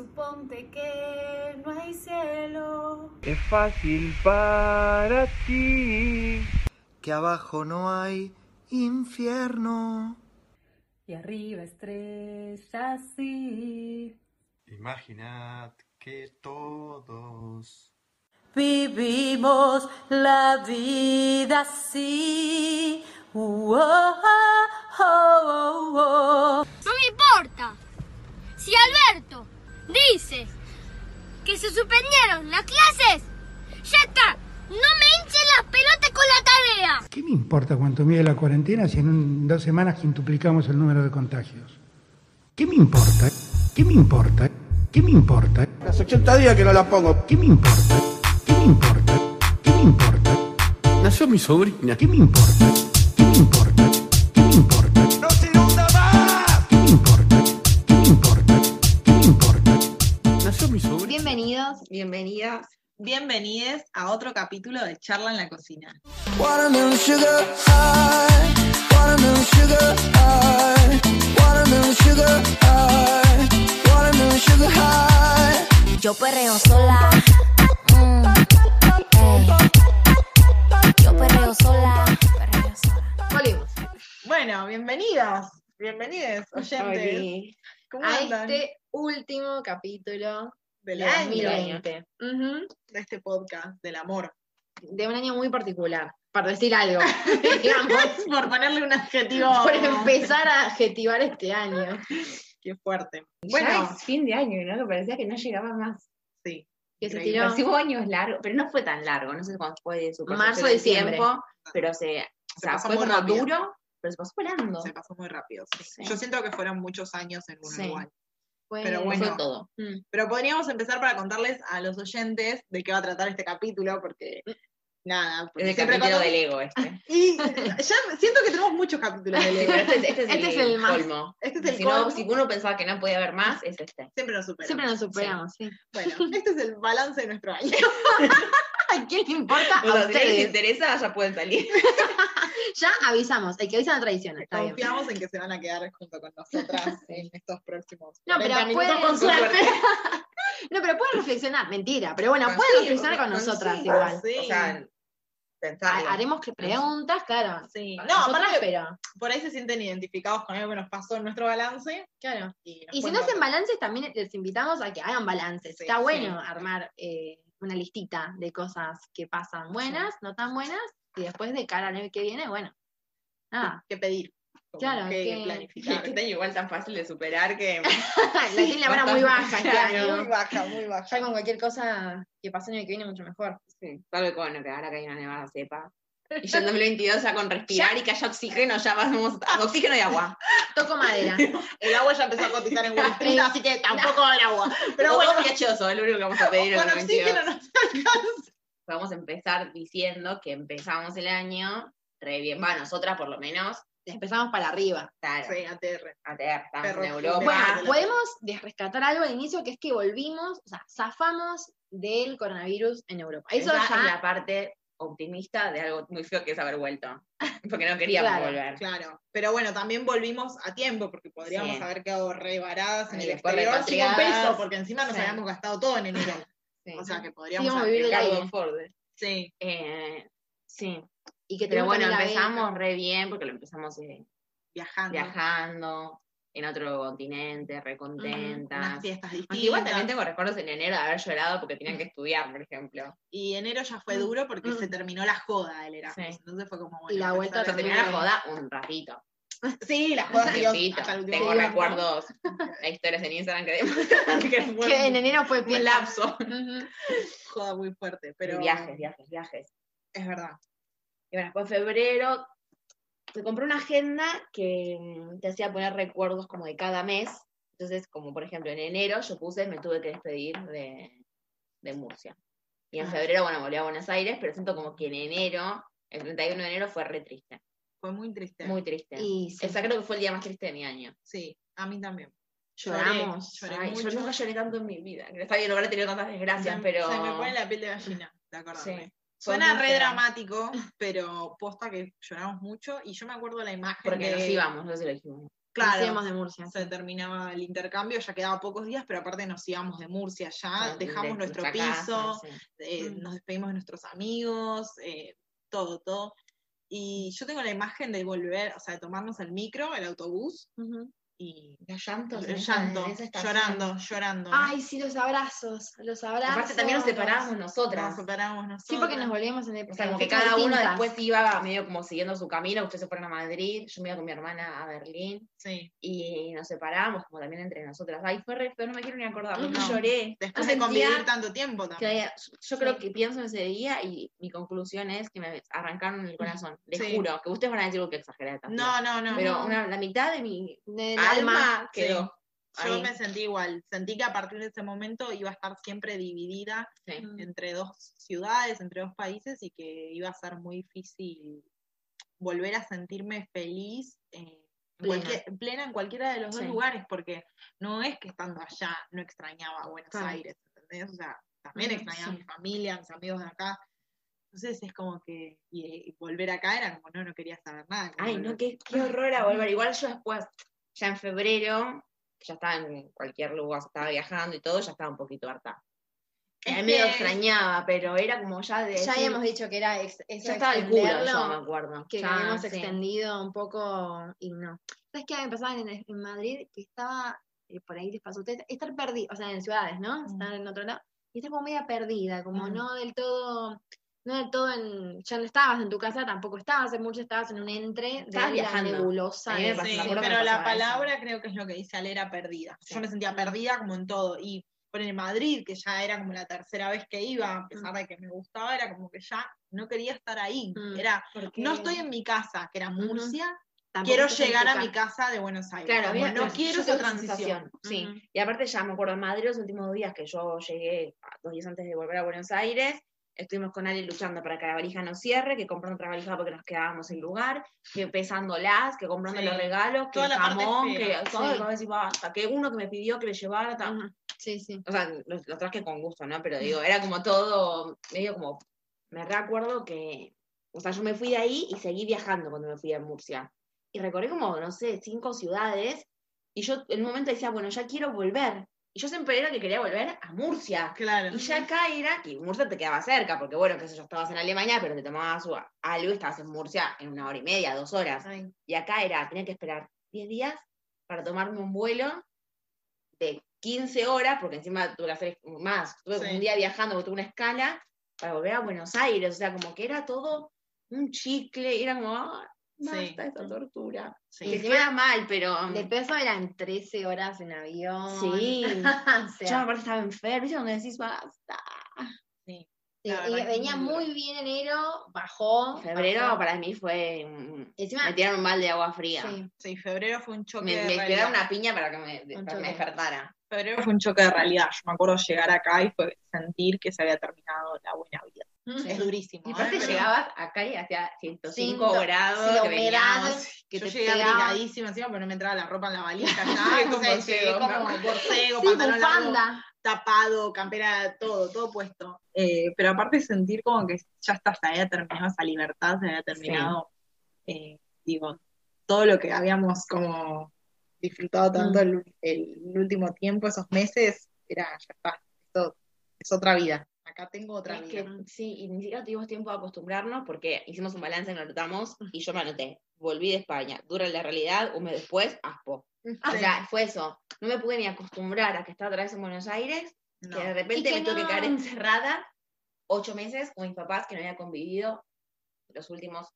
Suponte que no hay cielo. Es fácil para ti. Que abajo no hay infierno. Y arriba estrellas sí. Imaginad que todos Vivimos la vida así. Uh, oh, oh, oh, oh. No me importa. Si Alberto dice que se suspendieron las clases, ya está. No me hinchen las pelotas con la tarea. ¿Qué me importa cuánto mide la cuarentena si en un- dos semanas quintuplicamos el número de contagios? ¿Qué me importa? ¿Qué me importa? ¿Qué me importa? Hace 80 días que no la pongo. ¿Qué me importa? ¿Qué me importa? ¿Qué me importa? Nació mi sobrina. ¿Qué me importa? ¿Qué me importa? Bienvenidos, bienvenidas, bienvenides a otro capítulo de Charla en la Cocina. Yo perreo sola. Mm. Yo perreo sola. Perreo sola. Volvimos. Bueno, bienvenidos, bienvenidos, oyentes. Oli, ¿Cómo a andan? este último capítulo del de año, 2020. Ujú. de este podcast del amor. De un año muy particular, para decir algo, digamos, Por ponerle un adjetivo. por empezar a adjetivar este año. Qué fuerte. Bueno, es fin de año, ¿no? Que parecía que no llegaba más. sí. Que se tiró. Sí hubo años largos, pero no fue tan largo, no sé cuándo fue de su Marzo, diciembre. tiempo, pero se, o Se sea, pasó fue muy como rápido. duro, pero se pasó volando. Se pasó muy rápido. sí. Sí. Yo siento que fueron muchos años en uno Sí. igual. Fue- Pero Fue bueno. todo. Mm. Pero podríamos empezar para contarles a los oyentes de qué va a tratar este capítulo, porque nada, porque Es el capítulo cuando- del ego este. Y ya siento que tenemos muchos capítulos de Lego. Pero este, es- este es Este el, es el más- colmo. Este es el si, no, colmo. si uno pensaba que no podía haber más, es este. Siempre nos superamos. Siempre nos superamos, sí. Bueno, este es el balance de nuestro año. ¿A quién le importa? O A sea, si a alguien le ustedes. interesa, ya pueden salir. Ya avisamos, el que avisa no traiciona, está bien. Confiamos en que se van a quedar junto con nosotras en estos próximos No, pero 40 minutos pueden- con suerte. No, pero pueden reflexionar, mentira, pero bueno, pueden sí, reflexionar con con nosotras sí, igual. Sí. O sea, pensarlo. Ha- Haremos preguntas, claro. Sí. No, nosotras, aparte, pero por ahí se sienten identificados con algo que nos pasó en nuestro balance. claro. Y, si no hacen balances, también les invitamos a que hagan balances. Sí, Está sí. bueno armar eh, una listita de cosas que pasan buenas, no tan buenas, y después de cara al año que viene, bueno, nada. ¿Qué pedir? Como Claro, qué que- planificar. Este año igual tan fácil de superar que. la tiene la vara muy baja este Claro. Muy baja, muy baja. Ya con cualquier cosa que pase el año que viene, mucho mejor. Sí, salvo que bueno, que ahora que hay una nevada cepa. Y yo en 2022 ya con respirar y que haya oxígeno, ya vamos a oxígeno y agua. Toco madera. El agua ya empezó a cotizar en Wall Street, así que tampoco el agua. Pero bueno, Todo gaseoso, es lo único que vamos a pedir en con 2022. oxígeno nos alcanza. A empezar diciendo que empezamos el año re bien. Va, nosotras por lo menos. Empezamos para arriba. Claro, Sí, ATR. ATR, estamos Perro en Europa. Bueno, Bueno, podemos rescatar algo al inicio, que es que volvimos, o sea, zafamos del coronavirus en Europa. Eso Esa es la parte optimista de algo muy feo que es haber vuelto. Porque no queríamos Claro, volver. Claro, pero bueno, también volvimos a tiempo porque podríamos Sí. haber quedado re varadas en Y el exterior sin un peso, porque encima nos Sí. habíamos gastado todo en enero. Sí. O sea que podríamos haber vivir. Ricardo Ford. Sí, Eh, sí, y que pero bueno, empezamos re bien porque lo empezamos eh, viajando. viajando en otro continente, re contenta. Unas fiestas distintas. Igual también tengo recuerdos en enero de haber llorado porque tenían que estudiar, por ejemplo. Y enero ya fue Mm. duro porque Mm. se terminó la joda del Erasmus. Sí. Entonces fue como bueno. Y la vuelta terminé la joda un ratito. Sí, la Un joda siguió ratito. hasta el último Tengo recuerdos, hay historias en Instagram que que fue Que en enero fue un lapso. Joda muy fuerte, pero. Viajes, viajes, viajes. Es verdad. Y bueno, después de febrero se compró una agenda que te hacía poner recuerdos como de cada mes. Entonces, como por ejemplo en enero yo puse, me tuve que despedir de, de Murcia. Y en Ah. febrero, bueno, volví a Buenos Aires, pero siento como que en enero, el 31 de enero fue re triste. Fue muy triste. Muy triste. Y sí, Esa creo que fue el día más triste de mi año. Sí, a mí también. lloramos. Lloré Ay, mucho. yo nunca lloré tanto en mi vida. Está bien, no habré tenido tantas desgracias, Se- pero. Se me pone la piel de gallina de acordarme. Sí. Suena re dramático, pero posta que lloramos mucho. Y yo me acuerdo la imagen Porque de. nos íbamos, no sé si lo dijimos. Claro. Nos íbamos de Murcia. Se terminaba el intercambio, ya quedaba pocos días, pero aparte nos íbamos de Murcia ya, de- dejamos de nuestro piso, casa, sí. eh, Mm. nos despedimos de nuestros amigos, eh, todo, todo. Y yo tengo la imagen de volver, o sea, de tomarnos el micro, el autobús, Ujú. Y Los llantos. el llanto, llorando, llorando. Ay, sí, los abrazos. Los abrazos. Aparte también nos separábamos nosotras. Nos separamos nosotros. Sí, porque nos volvíamos en O sea, como que cada uno después iba medio como siguiendo su camino, ustedes se fueron a Madrid, yo me iba con mi hermana a Berlín Sí. y nos separábamos como también entre nosotras. Ay, fue re feo, no me quiero ni acordar, porque No. lloré. Después de convivir tanto tiempo también. yo creo que pienso en ese día y mi conclusión es que me arrancaron el corazón. Les Sí. juro, que ustedes van a decir que exageré también. No, no, no. Pero no. una- la mitad de mi alma alma. quedó. Yo ahí. me sentí igual. Sentí que a partir de ese momento iba a estar siempre dividida Sí. entre dos ciudades, entre dos países y que iba a ser muy difícil volver a sentirme feliz eh, en Plena. cualquier- plena en cualquiera de los dos lugares, porque no es que estando allá no extrañaba Buenos Claro. Aires, ¿entendés? O sea, también Ujú, extrañaba a mi familia, a mis amigos de acá. Entonces es como que, y, y volver acá era como, no, no quería saber nada. Ay, volver. no, qué, qué horror a volver. Igual yo después, ya en febrero, ya estaba en cualquier lugar, estaba viajando y todo, ya estaba un poquito harta. A mí me lo que- extrañaba, pero era como ya de. Ya decir- habíamos dicho que era ex- eso ya estaba el culo, yo me acuerdo. que Ya, habíamos sí. extendido un poco y no. ¿Sabes qué me pasaba en, en Madrid? Que estaba, eh, por ahí les pasó a ustedes, estar perdida, o sea, en ciudades, ¿no? Estar en otro lado, y estar como media perdida, como Mm. no del todo, no del todo en, ya no estabas en tu casa, tampoco estabas en mucho, estabas en un entre Estabas de viajando. la nebulosa. A mí me de- pasó, Sí, que pero la pasaba eso. palabra creo que es lo que dice Ale, era perdida. Sí. Yo me sentía perdida como en todo. Y por en Madrid, que ya era como la tercera vez que iba, a pesar de que me gustaba, era como que ya no quería estar ahí. Mm. Era, no estoy en mi casa, que era Murcia, Tampoco quiero llegar a mi casa. de Buenos Aires. Claro, Como no yo quiero esa transición. Sí, Ujú. y aparte ya me acuerdo en Madrid los últimos días que yo llegué, dos días antes de volver a Buenos Aires, estuvimos con Ali luchando para que la valija no cierre, que comprando otra valija porque nos quedábamos sin lugar, que pesándolas, que comprando Sí. los regalos, que Toda el jamón, que todo, sí. basta, que uno que me pidió que le llevara, tal. Sí, sí. o sea, lo, lo traje con gusto, ¿no? Pero digo, era como todo, medio como, me recuerdo que, o sea, yo me fui de ahí y seguí viajando cuando me fui a Murcia. Y recorrí como, no sé, cinco ciudades, y yo en un momento decía, bueno, ya quiero volver. Y yo siempre era que quería volver a Murcia. Claro. Y ya acá era, que Murcia te quedaba cerca, porque bueno, qué sé yo, estabas en Alemania, pero te tomabas algo y estabas en Murcia en una hora y media, dos horas. Ay. Y acá era, tenía que esperar 10 días para tomarme un vuelo de 15 horas, porque encima tuve que hacer más, tuve Sí. un día viajando, porque tuve una escala, para volver a Buenos Aires, o sea, como que era todo un chicle, era como, ah, basta Sí. esta tortura. Sí. Que Y queda mal, pero... De peso eran 13 horas en avión. Sí. o Yo sea, aparte estaba enferma, ¿viste? Donde decís, basta. Sí. y venía muy duro. bien enero, bajó. Febrero bajó. para mí fue. Encima, Me tiraron un balde de agua fría. sí, Sí, febrero fue un choque Me, de me esperaron una piña para que me, para que me despertara. Febrero fue un choque de realidad. Yo me acuerdo llegar acá y fue sentir que se había terminado la buena vida. Es durísimo. Y ¿eh? aparte llegabas acá y hacía 105 Ciento- grados, sí, que veníamos. que yo te llegué abrigadísima encima, pero no me entraba la ropa en la valija. Sí, Ya, como entonces llegué como borcego, Sí, pantalón largo, tapado, campera, todo, todo puesto. Eh, pero aparte sentir como que ya está, se había terminado esa libertad, se había terminado, eh, digo, todo lo que habíamos como disfrutado tanto Mm. el, el último tiempo, esos meses, era, ya está, esto es otra vida. Acá tengo otra Es vida. que sí, y ni siquiera tuvimos tiempo de acostumbrarnos porque hicimos un balance, lo notamos y yo me anoté. Volví de España, dura la realidad, un mes después, aspo. O sea, fue eso. No me pude ni acostumbrar a que estaba otra vez en Buenos Aires, No. que de repente que me tuve que no- quedar encerrada ocho meses con mis papás que no había convivido los últimos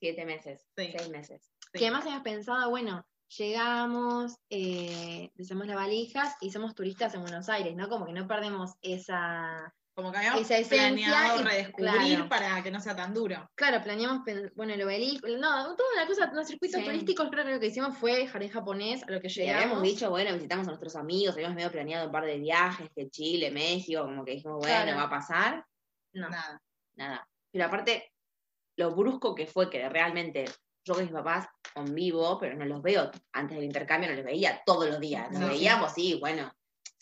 siete meses, Sí. seis meses. Sí. Que además habíamos pensado, bueno, llegamos, eh, deshacemos las valijas y somos turistas en Buenos Aires, ¿no? Como que no perdemos esa... Como que habíamos esa esencia planeado y- redescubrir claro. para que no sea tan duro. Claro, planeamos, bueno, el obelisco, no, toda una cosa, los circuitos Sí. turísticos, creo que lo que hicimos fue jardín japonés, a lo que llegamos. habíamos dicho, bueno, visitamos a nuestros amigos, habíamos medio planeado un par de viajes, que Chile, México, como que dijimos, bueno, Claro. va a pasar. No. Nada. nada. Pero aparte, lo brusco que fue que realmente yo con mis papás convivo, pero no los veo. Antes del intercambio no los veía todos los días. Nos No. veíamos, sí, bueno,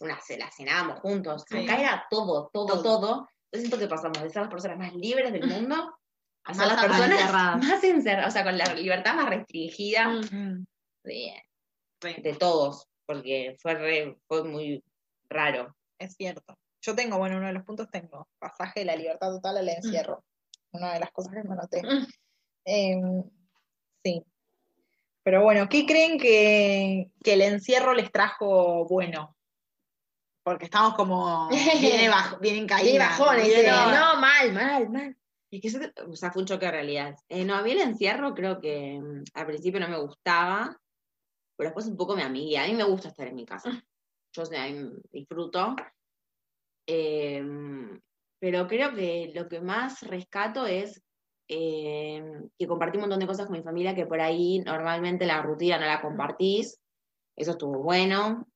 una, la cenábamos juntos. Sí. Acá era todo, todo, Todo. todo. Yo siento que pasamos de ser las personas más libres del mundo a ser las personas encerradas. más encerradas, o sea, con la libertad más restringida. Mm. Mm. De todos, porque fue, re- fue muy raro. Es cierto. Yo tengo, bueno, uno de los puntos tengo pasaje de la libertad total al encierro. Una de las cosas que me anoté. Mm. Em, sí. Pero bueno, ¿qué creen que, que el encierro les trajo bueno? Porque estamos como viene bajo, vienen caídas. Viene bajones, viene- dice, no. mal, mal, mal. Y que eso, o sea, fue un choque de realidad. Eh, no, a mí el encierro creo que mm, al principio no me gustaba, pero después un poco me amigué. A mí me gusta estar en mi casa. Yo o sea, disfruto. Eh, pero creo que lo que más rescato es eh, que compartí un montón de cosas con mi familia que por ahí normalmente la rutina no la compartís. Eso estuvo bueno.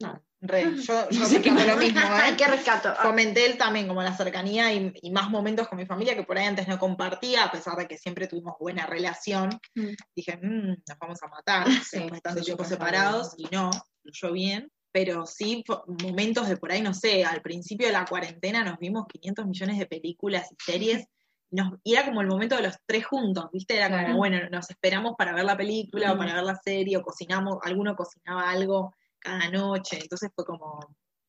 Nada. Re, yo, yo qué rescato lo mismo, ¿eh? Qué rescato. Ah, Fomenté el también como la cercanía y, y más momentos con mi familia que por ahí antes no compartía, a pesar de que siempre tuvimos buena relación. Mm. Dije, "Mm, nos vamos a matar Sí, después de tanto sí, tiempo yo separados, y no, fluyó bien. Pero sí, momentos de por ahí, no sé, al principio de la cuarentena nos vimos 500 millones de películas y series. Nos, y era como el momento de los tres juntos, ¿viste? Era como, Claro. bueno, nos esperamos para ver la película o Ujú. para ver la serie, o cocinamos, alguno cocinaba algo cada noche. Entonces fue como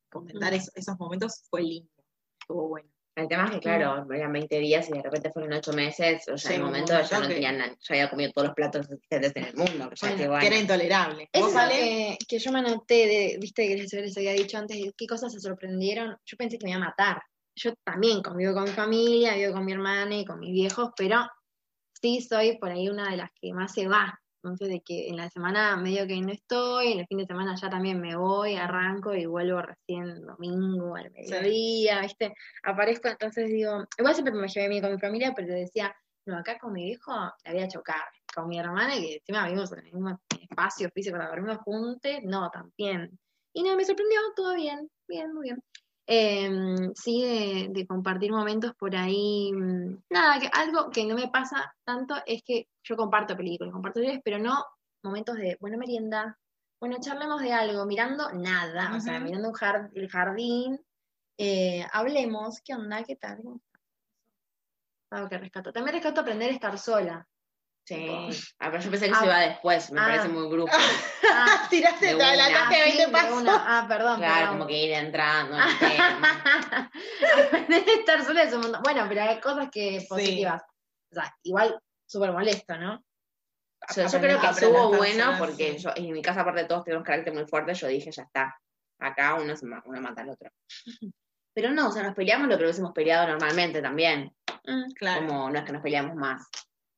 comentar Ujú. eso- esos momentos fue lindo, estuvo bueno. El tema es que, claro, eran 20 días y de repente fueron 8 meses, o sea, Sí, en un momento ya no momento que- tenía nada, ya había comido todos los platos existentes en el mundo, que ya Bueno, que bueno. que era intolerable. Eso que, que yo me anoté, de, viste que les, les había dicho antes, qué cosas se sorprendieron. Yo pensé que me iba a matar. Yo también convivo con mi familia, vivo con mi hermana y con mis viejos, pero sí soy por ahí una de las que más se va. Entonces, de que en la semana medio que no estoy, en el fin de semana ya también me voy, arranco y vuelvo recién domingo al mediodía, ¿viste? Aparezco, entonces digo, igual siempre me llevé bien con mi familia, pero decía, no, acá con mi viejo la voy a chocar. Con mi hermana, que encima vivimos en el mismo espacio físico, la dormimos juntos, no, también. Y no, me sorprendió, todo bien, bien, muy bien. Em, sí, de, de compartir momentos por ahí. mm, Nada, que algo que no me pasa tanto es que yo comparto películas, comparto series, pero no momentos de, bueno, merienda, bueno, charlemos de algo, mirando nada, o sea, mirando un el jardín, eh, hablemos, ¿qué onda? ¿Qué tal? Algo que rescato. También rescato aprender a estar sola. Sí. Ah, pero yo pensé que Ah. se iba después, me Ah. parece muy grupo. Ah, Tiraste, De te adelantaste sí, 20 de pasos. Ah, perdón. Claro, perdón. como que ir entrando. Aprender a estar sola es un montón. Bueno, pero hay cosas que positivas. O sea, igual súper molesto, ¿no? O sea, yo creo que estuvo bueno porque yo, en mi casa aparte todos tenemos carácter muy fuerte, yo dije, ya está, acá uno, se ma- uno mata al otro. Pero no, o sea, nos peleamos lo que hubiésemos peleado normalmente también, Mm, Claro, como no es que nos peleamos más,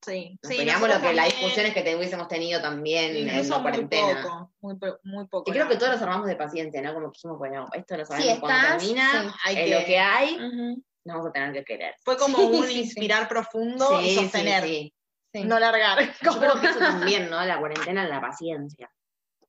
sí. nos Sí, peleamos lo que las también, discusiones que te- hubiésemos tenido también en la muy cuarentena. poco, muy, muy poco. Y creo que todos los armamos de paciencia, ¿no? Como que dijimos, bueno, esto lo Si sabemos cuando estás, termina, sí, hay es que- lo que hay, ujú, nos vamos a tener que querer. Fue como un inspirar profundo y Sí, sí, sostener, sí. sí. no largar. Yo creo que eso también, ¿no? La cuarentena, la paciencia.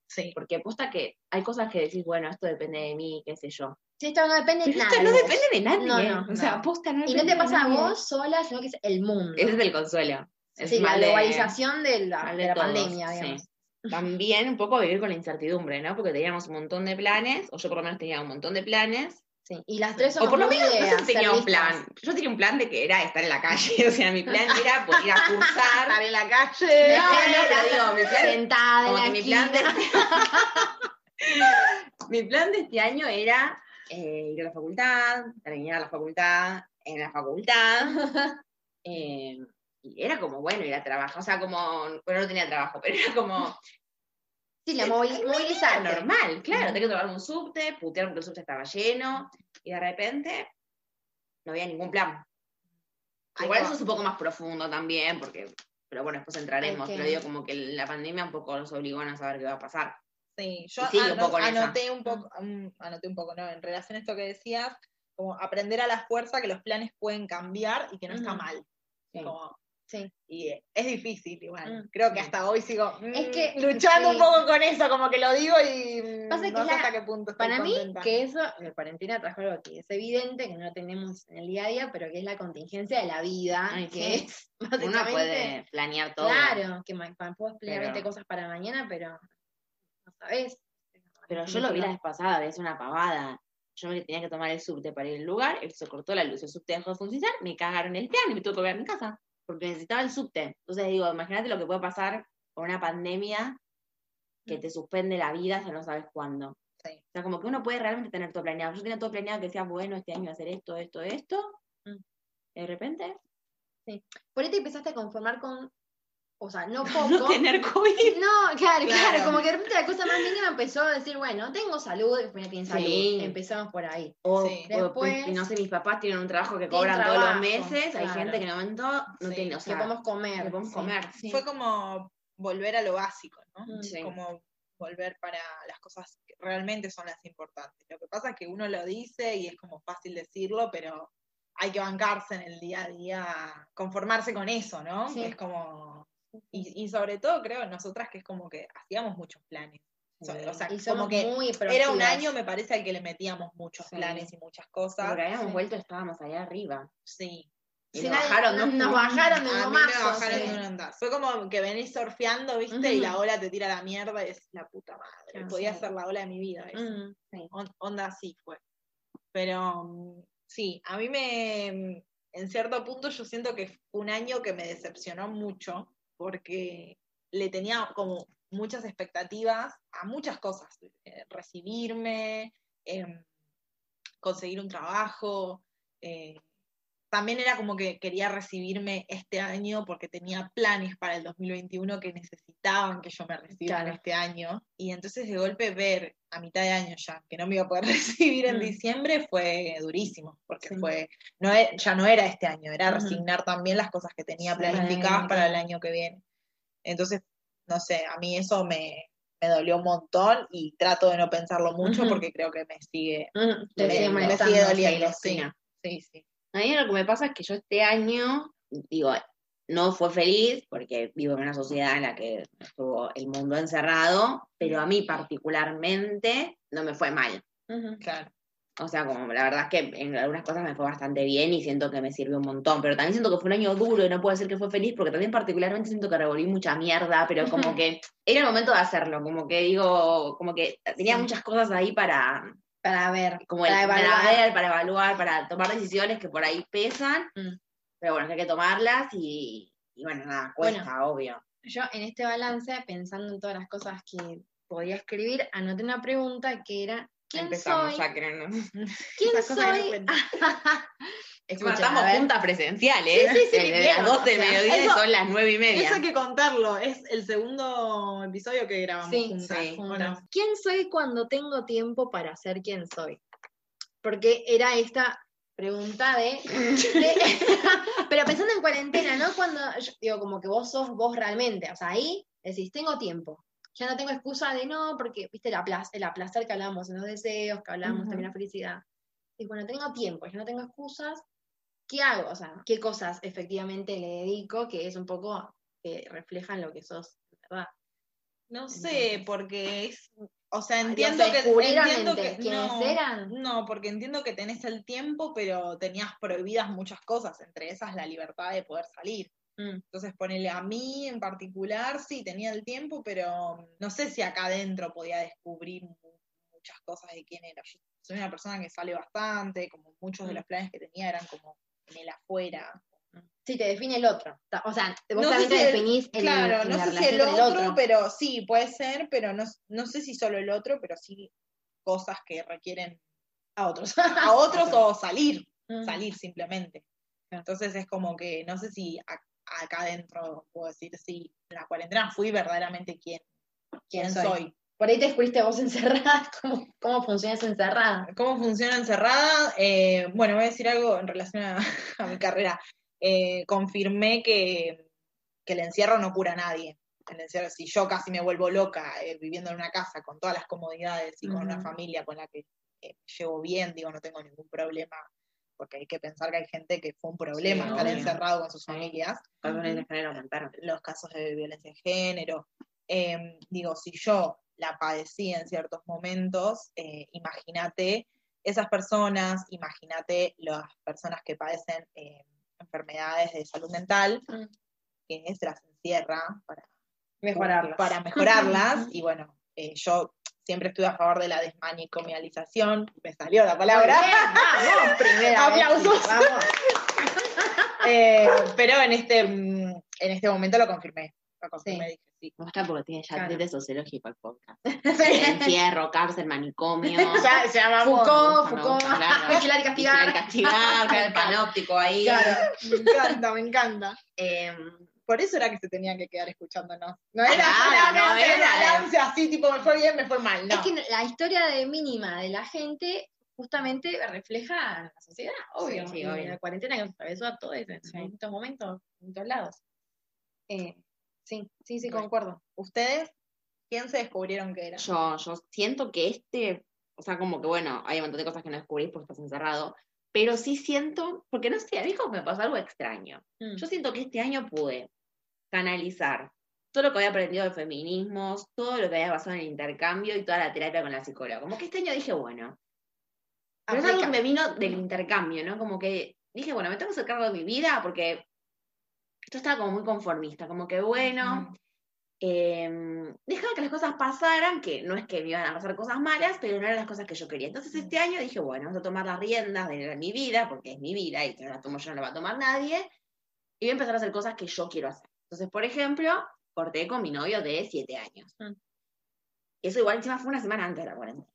Sí. Porque aposta que hay cosas que decís, bueno, esto depende de mí, qué sé yo. Sí, esto no depende de Pero nada. esto no de depende de nadie. No, ¿eh? no, o sea, aposta no Y no te de pasa a vos sola, sino que es el mundo. Ese es el consuelo. Es sí, la de- globalización de la, de de la todos, pandemia, sí. digamos. También un poco vivir con la incertidumbre, ¿no? Porque teníamos un montón de planes, o yo por lo menos tenía un montón de planes, Sí. Y las tres o somos por lo menos no tenía un plan. listas. Yo tenía un plan de que era estar en la calle, o sea, mi plan era poder ir a cursar. Estar en la calle. No, no, pero digo, mi plan Sentada en Como la que mi plan, de, esquina. mi plan de este año era eh, ir a la facultad, terminar la facultad, en la facultad. eh, y era como, bueno, ir a trabajar. O sea, como, bueno, no tenía trabajo, pero era como Sí, la movil- movilizar. normal, claro. Tenía que tomar un subte, putear porque el subte estaba lleno, y de repente no había ningún plan. Ay, Igual no. eso es un poco más profundo también, porque, pero bueno, después entraremos. Que- Pero digo, como que la pandemia un poco nos obligó a no saber qué va a pasar. Sí, yo un poco anoté un poco, anoté un poco, ¿no? En relación a esto que decías, como aprender a la fuerza que los planes pueden cambiar y que no está mal. Sí. Como- Sí. y es difícil igual. Mm. Creo que hasta hoy sigo Es mm, que- luchando sí. un poco con eso, como que lo digo y mm, que no sé la- hasta qué punto estoy Para mí, contenta. que eso, la cuarentena trajo algo que es evidente, que no tenemos en el día a día, pero que es la contingencia de la vida, Ay, que sí. es Uno puede planear todo. claro, que puedes planear Pero- 20 cosas para mañana, pero no sabes. Pero yo lo vi la vez pasada, es una pavada. Yo me tenía que tomar el subte para ir al lugar, él se cortó la luz, el subte dejó de funcionar, me cagaron el plan y me tuve que volver a mi casa, porque necesitaba el subte. Entonces digo, imagínate lo que puede pasar con una pandemia que te suspende la vida hasta no sabes cuándo. Sí. O sea, como que uno puede realmente tener todo planeado. Yo tenía todo planeado que decía, bueno, este año voy a hacer esto, esto, esto. Mm. De repente, Por ahí te empezaste a conformar con, o sea, no poco. no tener COVID. No, claro, claro, Claro. como que de repente la cosa más mínima empezó a decir, bueno, tengo salud, después tiene salud. Sí. Empezamos por ahí. O, Sí. o, Después- no sé, mis papás tienen un trabajo que Tienen cobran todos los meses. Hay gente que en el momento no Sí. tiene, o Que sea, podemos comer. que podemos sí. comer. Sí. Fue como volver a lo básico, ¿no? Mm. Sí. Como volver para las cosas que realmente son las importantes. Lo que pasa es que uno lo dice y es como fácil decirlo, pero hay que bancarse en el día a día, conformarse con eso, ¿no? Sí. Es como... Y, y sobre todo creo nosotras que es como que hacíamos muchos planes. O sea, Y como que muy era un año, me parece, al que le metíamos muchos Sí. planes y muchas cosas. porque habíamos Sí. vuelto, estábamos allá arriba. Sí. Y Sí, nos bajaron nos puntos. bajaron de A un bajaron sí. de un andar. Fue como que venís surfeando, ¿viste? Y Ujú. la ola te tira la mierda y es la puta madre. Claro, Podía sí. ser la ola de mi vida. eso. Mm. On- onda así fue. Pero mm, sí, a mí me, mm, en cierto punto yo siento que fue un año que me decepcionó mucho porque le tenía como muchas expectativas a muchas cosas. Eh, recibirme, em, conseguir un trabajo. eh, también era como que quería recibirme este año porque tenía planes para el 2021 que necesitaban que yo me recibiera Claro. este año. Y entonces de golpe ver a mitad de año ya que no me iba a poder recibir en Mm. diciembre fue durísimo, porque Sí. fue, no e- ya no era este año, era resignar también las cosas que tenía Sí, planificadas para el año que viene. Entonces, no sé, a mí eso me, me dolió un montón y trato de no pensarlo mucho porque creo que me sigue, Mm, me, sigue me molestando. sigue sí, doliendo. sí, sí. A mí lo que me pasa es que yo este año, digo, no fue feliz porque vivo en una sociedad en la que estuvo el mundo encerrado, pero a mí particularmente no me fue mal. Claro. O sea, como la verdad es que en algunas cosas me fue bastante bien y siento que me sirvió un montón, pero también siento que fue un año duro y no puedo decir que fue feliz porque también particularmente siento que revolví mucha mierda, pero como que era el momento de hacerlo, como que digo, como que tenía Sí. muchas cosas ahí para, Para ver, como para el- para evaluar. ver, para evaluar, para tomar decisiones que por ahí pesan, Mm. pero bueno, hay que tomarlas y, y bueno, nada, cuesta, Bueno. obvio. Yo en este balance, pensando en todas las cosas que podía escribir, anoté una pregunta que era, ¿quién Empezamos soy? ya. ¿Quién soy? Escucha, ver. juntas presenciales, Sí, sí, sí, vieron, las 12 de o sea, mediodía y eso- son las 9 y media. Eso hay que contarlo, es el segundo episodio que grabamos Sí, juntas. sí, Bueno. ¿Quién soy cuando tengo tiempo para ser quien soy? Porque era esta pregunta de... de- pero pensando en cuarentena, ¿no? Cuando, yo digo, como que vos sos vos realmente, o sea, ahí decís, tengo tiempo. Ya no tengo excusa de no, porque, viste, la placer, el placer que hablamos en los deseos, que hablamos Ujú. también la felicidad. Y bueno, tengo tiempo, ya no tengo excusas, ¿qué hago? O sea, ¿qué cosas efectivamente le dedico que es un poco que reflejan lo que sos, ¿verdad? no sé, Entonces- porque es, o sea, entiendo ¿se que, entiendo que quiénes no, eran? no, porque entiendo que tenés el tiempo, pero tenías prohibidas muchas cosas, entre esas la libertad de poder salir. Mm. Entonces, ponele a mí en particular, sí, tenía el tiempo, pero no sé si acá adentro podía descubrir mu- muchas cosas de quién era. Yo soy una persona que sale bastante, como muchos de Mm. los planes que tenía eran como en el afuera. Sí, te define el otro. O sea, vos No también si te el- definís en, Claro, en no sé si el otro, el otro. pero sí, puede ser, pero no, no sé si solo el otro, pero sí cosas que requieren A otros. a otros o salir, Mm. salir simplemente. Entonces es como que no sé si a- acá adentro puedo decir si en la cuarentena fui verdaderamente ¿Quién soy? soy. Por ahí te descubriste vos encerrada, ¿cómo, cómo funciona esa encerrada? ¿Cómo funciona encerrada? Eh, bueno, voy a decir algo en relación a, a mi carrera. Eh, confirmé que, que el encierro no cura a nadie. El encierro, si yo casi me vuelvo loca eh, viviendo en una casa con todas las comodidades y con una familia con la que llevo bien, digo, no tengo ningún problema, porque hay que pensar que hay gente que fue un problema Sí, estar obvio. encerrado con sus familias Casos de género aumentaron. los casos de violencia de género. Eh, digo, si yo la padecí en ciertos momentos, eh, imagínate esas personas, imagínate las personas que padecen eh, enfermedades de salud mental, Mm. que se las encierra para Mejorarlas. para mejorarlas. y bueno, eh, yo siempre estuve a favor de la desmanicomialización, me salió la palabra. Muy bien, vamos, primera vez, Aplausos. vamos. Eh, pero en este, mm, en este momento lo confirmé. Lo confirmé, Sí. dije, sí. Me gusta porque tiene ya Claro. sociológico el podcast. Encierro, cárcel, manicomio. Ya, se llama Me Foucault, Foucault, vigilar y castigar. Vigilar y castigar, el panóptico ahí. Claro, me encanta, me encanta. Em, Por eso era que se tenían que quedar escuchándonos. No era Claro, no era. así, tipo, me fue bien, me fue mal. No. Es que la historia de mínima de la gente justamente refleja la sociedad, obvio. sí, obvio. La cuarentena que nos atravesó a todos en distintos momentos, en todos lados. Eh, sí, sí, sí, concuerdo. ¿Ustedes quién se descubrieron que era? yo, yo siento que este, o sea, como que bueno, hay un montón de cosas que no descubrís porque estás encerrado, pero sí siento, porque no sé, a mí como me pasó algo extraño. Mm. Yo siento que este año pude canalizar todo lo que había aprendido de feminismos, todo lo que había pasado en el intercambio y toda la terapia con la psicóloga. Como que este año dije, bueno, pero es algo que me vino del intercambio, ¿no? Como que dije, bueno, me tengo que hacer cargo de mi vida porque esto estaba como muy conformista, como que bueno, eh, dejaba que las cosas pasaran, que no es que me iban a pasar cosas malas, pero no eran las cosas que yo quería. Entonces este año dije, bueno, vamos a tomar las riendas de mi vida, porque es mi vida y si no la tomo yo no la va a tomar nadie, y voy a empezar a hacer cosas que yo quiero hacer. Entonces, por ejemplo, corté con mi novio de siete años. Mm. Eso igual encima fue una semana antes de la cuarentena.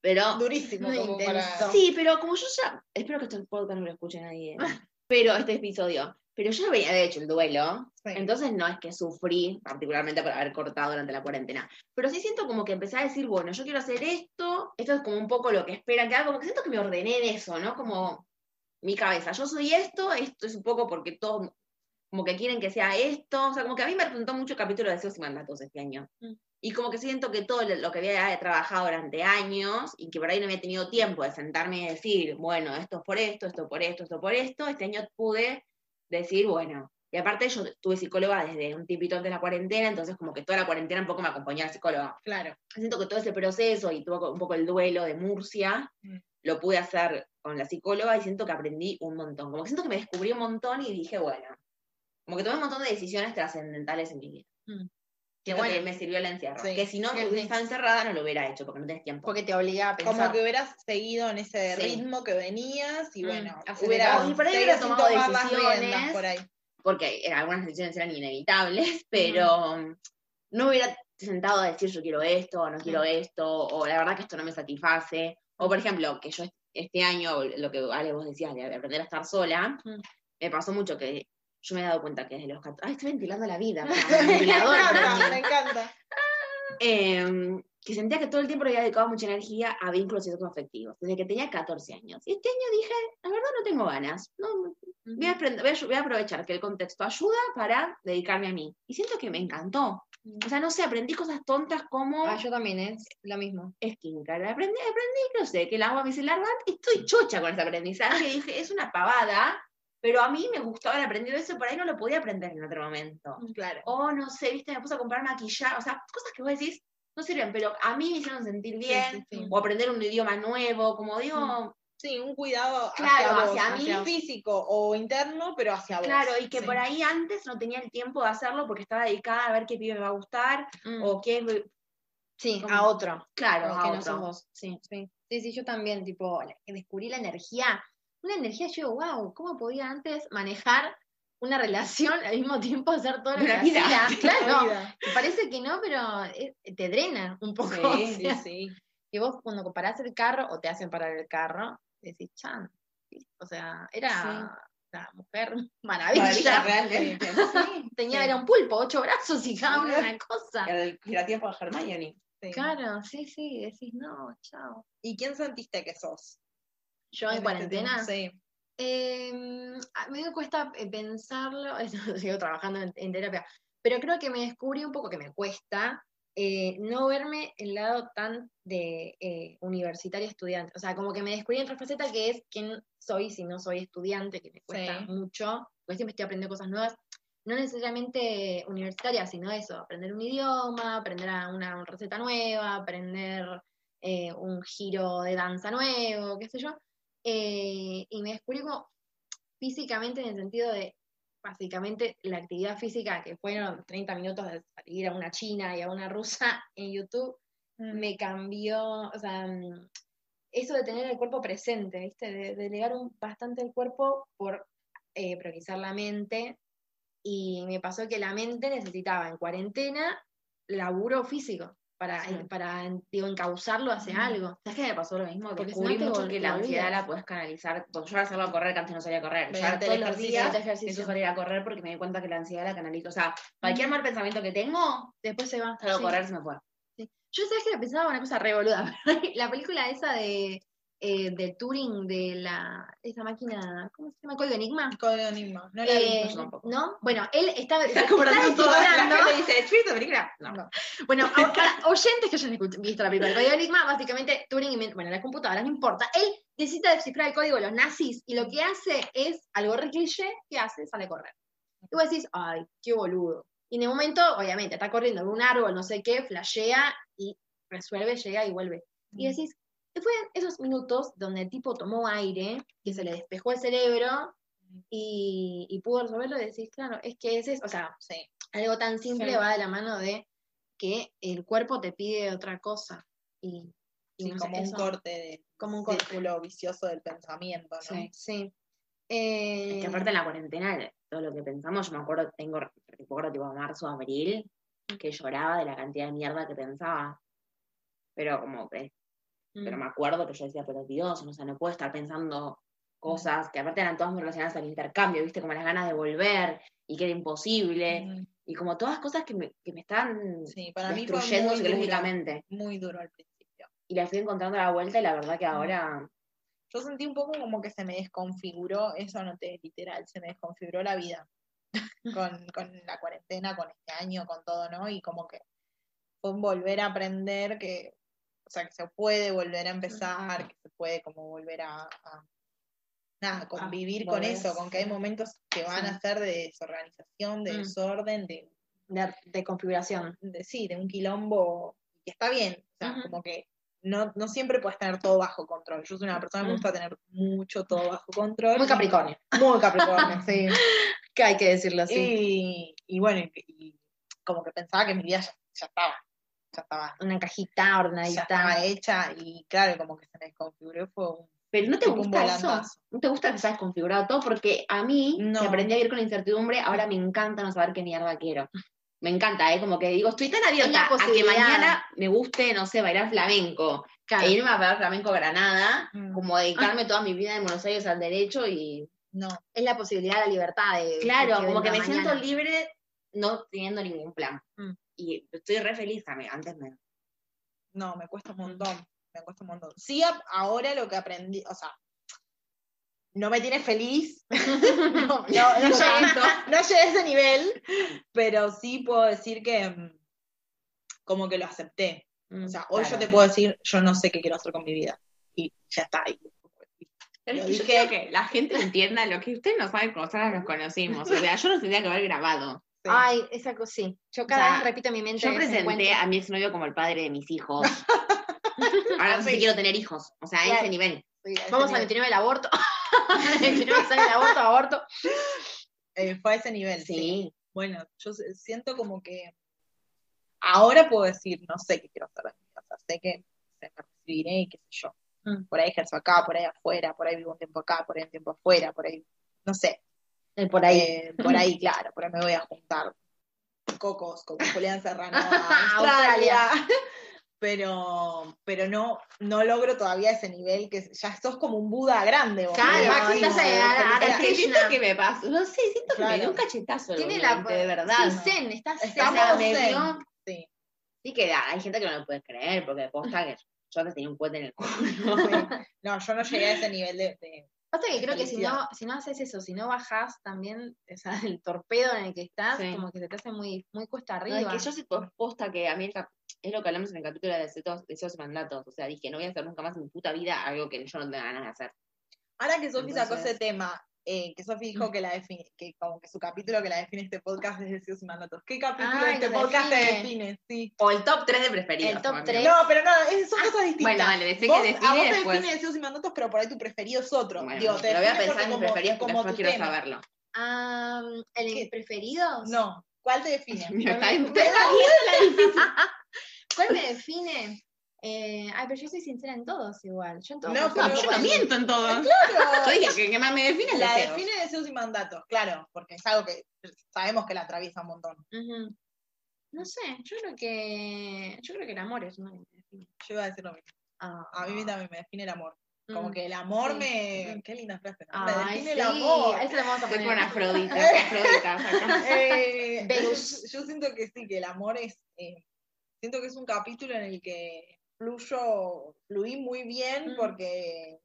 Pero Durísimo, Muy como para... Sí, pero como yo ya. Espero que este podcast no lo escuche nadie. Pero este episodio. Pero yo veía, de hecho, el duelo. Sí. Entonces no es que sufrí particularmente por haber cortado durante la cuarentena. Pero sí siento como que empecé a decir, bueno, yo quiero hacer esto. Esto es como un poco lo que esperan que haga. Como que siento que me ordené en eso, ¿no? Como mi cabeza. Yo soy esto, esto es un poco porque todos como que quieren que sea esto. O sea, como que a mí me representó mucho el capítulo de deseos y mandatos este año. Mm. Y como que siento que todo lo que había trabajado durante años y que por ahí no había tenido tiempo de sentarme y decir, bueno, esto es por esto, esto por esto, esto por esto, este año pude decir, bueno, y aparte yo tuve psicóloga desde un tipito antes de la cuarentena, entonces como que toda la cuarentena un poco me acompañó la psicóloga. Claro. Siento que todo ese proceso y tuvo un poco el duelo de Murcia, Mm. lo pude hacer con la psicóloga y siento que aprendí un montón. Como que siento que me descubrí un montón y dije, bueno, como que tomé un montón de decisiones trascendentales en mi vida. Mm. Que bueno, me sirvió el encierro. Sí. Que si no hubiera estado encerrada no lo hubiera hecho porque no tenés tiempo. Porque te obliga a pensar. Como que hubieras seguido en ese Sí. ritmo que venías y Mm, bueno, acelerado. hubieras Y por ahí hubiera tomado decisiones. riendas por ahí. porque era- algunas decisiones eran inevitables, pero mm, no hubiera sentado a decir yo quiero esto, o no quiero esto, o la verdad que esto no me satisface. O por ejemplo, que yo est- este año, lo que Ale vos decías de aprender a estar sola, Mm. me pasó mucho que yo me he dado cuenta que desde los 14, ay, estoy ventilando la vida, me ventilador mí. me encanta. Em, que sentía que todo el tiempo le había dedicado mucha energía a vínculos afectivos, desde que tenía 14 años. Y este año dije, la verdad no tengo ganas, no, voy, a aprender- voy a- voy a aprovechar que el contexto ayuda para dedicarme a mí. Y siento que me encantó. O sea, no sé, aprendí cosas tontas como Ah, yo también, es lo mismo. skincare. Aprendí, aprendí, no sé, que el agua micelar va, y estoy chocha con ese aprendizaje. Y dije, es una pavada, pero a mí me gustaba haber aprendido eso, por ahí no lo podía aprender en otro momento. Claro. O no sé, viste, me puse a comprar maquillaje, o sea, cosas que vos decís no sirven, pero a mí me hicieron sentir bien, sí, sí. o aprender un idioma nuevo, como digo, Sí, un cuidado Claro, hacia, vos, hacia mí. físico o interno, pero hacia vos. claro, y que por ahí antes no tenía el tiempo de hacerlo porque estaba dedicada a ver qué pibe me va a gustar, o qué, Sí, como- a otro. claro, a que no otro. sos vos. Sí, sí. Sí, sí, yo también, tipo, descubrí la energía. Una energía, yo, wow, ¿cómo podía antes manejar una relación al mismo tiempo hacer todo lo que Una vida. hacía? Claro, Vida. parece que no, pero eh, te drena un poco. Sí, o Sí, sea, sí. que vos cuando comparás el carro o te hacen parar el carro, decís, chan, ¿sí? o sea, era la mujer maravilla. Realmente. Sí, tenía, era un pulpo, ocho brazos y cada una una cosa. El tiempo de Hermione. sí. Claro, sí, sí, decís, no, chao. ¿Y quién sentiste que sos? Yo en este cuarentena. Sí. Eh, a mí me cuesta eh, pensarlo, sigo trabajando en, en terapia, pero creo que me descubrí un poco que me cuesta eh, no verme el lado tan de eh, universitario estudiante. O sea, como que me descubrí en otra faceta que es quién soy si no soy estudiante, que me cuesta Sí. mucho, porque siempre estoy aprendiendo cosas nuevas, no necesariamente universitarias, sino eso, aprender un idioma, aprender a una receta nueva, aprender eh, un giro de danza nuevo, qué sé yo. Eh, y me como físicamente en el sentido de, básicamente, la actividad física, que fueron 30 minutos de salir a una china y a una rusa en YouTube, Mm. me cambió, o sea, mm, eso de tener el cuerpo presente, ¿viste? De, de delegar un, bastante el cuerpo por eh, priorizar la mente y me pasó que la mente necesitaba en cuarentena laburo físico para, Sí. para digo, encauzarlo hacia algo. ¿Sabes qué me pasó lo mismo? Porque Descubrí mucho que la ansiedad la puedes canalizar. Porque yo ahora salgo a correr, que antes no salía a correr. Yo ahora todos los días empiezo a a correr porque me di cuenta que la ansiedad la canalizo. O sea, cualquier mal pensamiento que tengo, Después se va. salgo sí. a correr, se me fue. Yo sabes que la pensaba una cosa re boluda. la película esa de eh, del Turing de la esa máquina, ¿cómo se llama? Código Enigma. Código Enigma. No la Eh, tampoco. ¿No? Bueno, él estaba, Está estaba comprando todo. La descifrando- gente dice, ¿viste esta película? No. No. Bueno, para oyentes que hayan visto la película Código Enigma, básicamente Turing, bueno, la computadora, no importa, él necesita descifrar el código de los nazis y lo que hace es algo re cliché, ¿qué hace? Sale a correr. Y vos decís, ay, qué boludo. Y en el momento, obviamente, está corriendo en un árbol, no sé qué, flashea y resuelve, llega y vuelve. Y decís, fue esos minutos donde el tipo tomó aire, que se le despejó el cerebro y, y pudo resolverlo, y decís, claro, es que ese es, o sea, Sí. algo tan simple Sí. va de la mano de que el cuerpo te pide otra cosa. Y, y Sí, no sé, como un eso- corte de como un corte. círculo vicioso del pensamiento, ¿no? Sí. sí. Es Eh, que aparte en la cuarentena, todo lo que pensamos, yo me acuerdo, tengo recuerdo tipo marzo, abril, que lloraba de la cantidad de mierda que pensaba. Pero como que, mm, pero me acuerdo que yo decía, pero Dios, o sea, no puedo estar pensando cosas que aparte eran todas muy relacionadas al intercambio, viste, como las ganas de volver y que era imposible, Mm, y como todas cosas que me, que me estaban Sí, para mí fue destruyendo duro, psicológicamente. muy duro al principio. Y la fui encontrando a la vuelta y la verdad que ahora, Yo sentí un poco como que se me desconfiguró, eso no te literal, se me desconfiguró la vida con, con la cuarentena, con este año, con todo, ¿no? Y como que fue volver a aprender que, o sea, que se puede volver a empezar, que se puede como volver a, a- nada, convivir con eso, con que hay momentos que van Sí. a ser de desorganización, de Mm. desorden, de, de, de configuración. de sí, de un quilombo, que está bien, o sea, como que no, no siempre puedes tener todo bajo control. Yo soy una persona que me gusta tener mucho todo bajo control. Muy Capricornio. Muy Capricornio, sí. Que hay que decirlo así. Y, y bueno, y, y como que pensaba que mi vida ya, ya estaba, ya estaba, Una cajita ya ordenadita. estaba hecha y claro, como que se me desconfiguró, fue un, pero ¿no te gusta eso? ¿No te gusta que sabes configurado todo? Porque a mí, No. que aprendí a vivir con la incertidumbre, ahora me encanta no saber qué mierda quiero. Me encanta, ¿eh? Como que digo, estoy tan abierta a que mañana me guste, no sé, bailar flamenco, Claro. e irme a bailar flamenco a Granada, Mm. como dedicarme toda mi vida en Buenos Aires al derecho y... no, Es la posibilidad, la libertad de. Claro, de como que me siento libre no teniendo ningún plan. Mm. Y estoy re feliz también, antes me... no, me cuesta un montón, me cuesta un montón. Sí, ahora lo que aprendí, o sea, no me tiene feliz, no, no, no llegué, no llegué a ese nivel, pero sí puedo decir que mm, como que lo acepté. O sea, hoy Claro. yo te puedo decir, yo no sé qué quiero hacer con mi vida. Y ya está. Y, Pero yo que la gente entienda lo que ustedes no saben cómo nosotras nos conocimos. O sea, yo no tendría que haber grabado. Sí. Ay, esa cosa sí. Yo cada sea, vez repito en mi mente. Yo ese presenté a mi exnovio como el padre de mis hijos. Ahora no sé si quiero tener hijos. O sea, a Claro. ese nivel. Sí, a Vamos al nivel. 29 del aborto. el 29 sale el aborto, aborto. Eh, fue a ese nivel, sí. Sí. Bueno, yo siento como que ahora puedo decir, no sé qué quiero hacer de mi vida. O sea, sé que se me recibiré y qué sé yo. Mm. Por ahí ejerzo acá, por ahí afuera, por ahí vivo un tiempo acá, por ahí un tiempo afuera, por ahí, no sé. El por ahí. Eh, por ahí, claro, por ahí me voy a juntar cocos con Julián Serrano a Australia. Pero, pero no, no logro todavía ese nivel que ya sos como un Buda grande. vos, Claro, estás Krishna. siento que me pasó. No sé, siento que me dio un cachetazo. Tiene la. de verdad. Sí, zen, está zen. Estamos O sea, me zen. dio- Sí. Sí que da, hay gente que no lo puede creer, porque posta que yo antes tenía un puente en el culo. No, yo no llegué a ese nivel de, de- Pasa que creo que si no, si no haces eso, si no bajás también, o sea, el torpedo en el que estás, Sí. como que se te hace muy, muy cuesta No, arriba. es que yo sí posta que a mí el es lo que hablamos en el capítulo de deseos, deseos y mandatos. O sea, dije, no voy a hacer nunca más en mi puta vida algo que yo no tenga ganas de hacer. Ahora que Sofi sacó ese tema, eh, que Sofi dijo que la define, que como que su capítulo que la define este podcast es Deseos y Mandatos. ¿Qué capítulo Ay, de este nos podcast te define. define? Sí. O el top 3 de preferidos. El top también. tres. No, pero no, son cosas distintas. bueno, dale, decé Vos- que a define vos y te después. define Deseos y Mandatos, pero por ahí tu preferido es otro. Bueno, Digo, te lo voy a define pensar en mis como- preferidos porque tu quiero tema. saberlo. Ah, ¿El de preferidos? No, ¿cuál te define? ¿Cuál me define? Eh, ay, pero yo soy sincera en todos igual. Yo en todos No, pero yo no miento en todo. Claro. Yo dije que, que más me define La deseos. define deseos y mandatos, claro, porque es algo que sabemos que la atraviesa un montón. No sé, yo creo que. Yo creo que el amor es uno que me define. Yo iba a decir lo mismo. Ah. A mí también me define el amor. Como Mm. que el amor Sí. me. Qué linda frase, ¿no? Me define sí, el amor. a ese le vamos a Estoy poner. con Afrodita. Afrodita, acá. Eh, Venus. Yo, yo siento que sí, que el amor es. eh, siento que es un capítulo en el que fluyo, fluí muy bien Mm. porque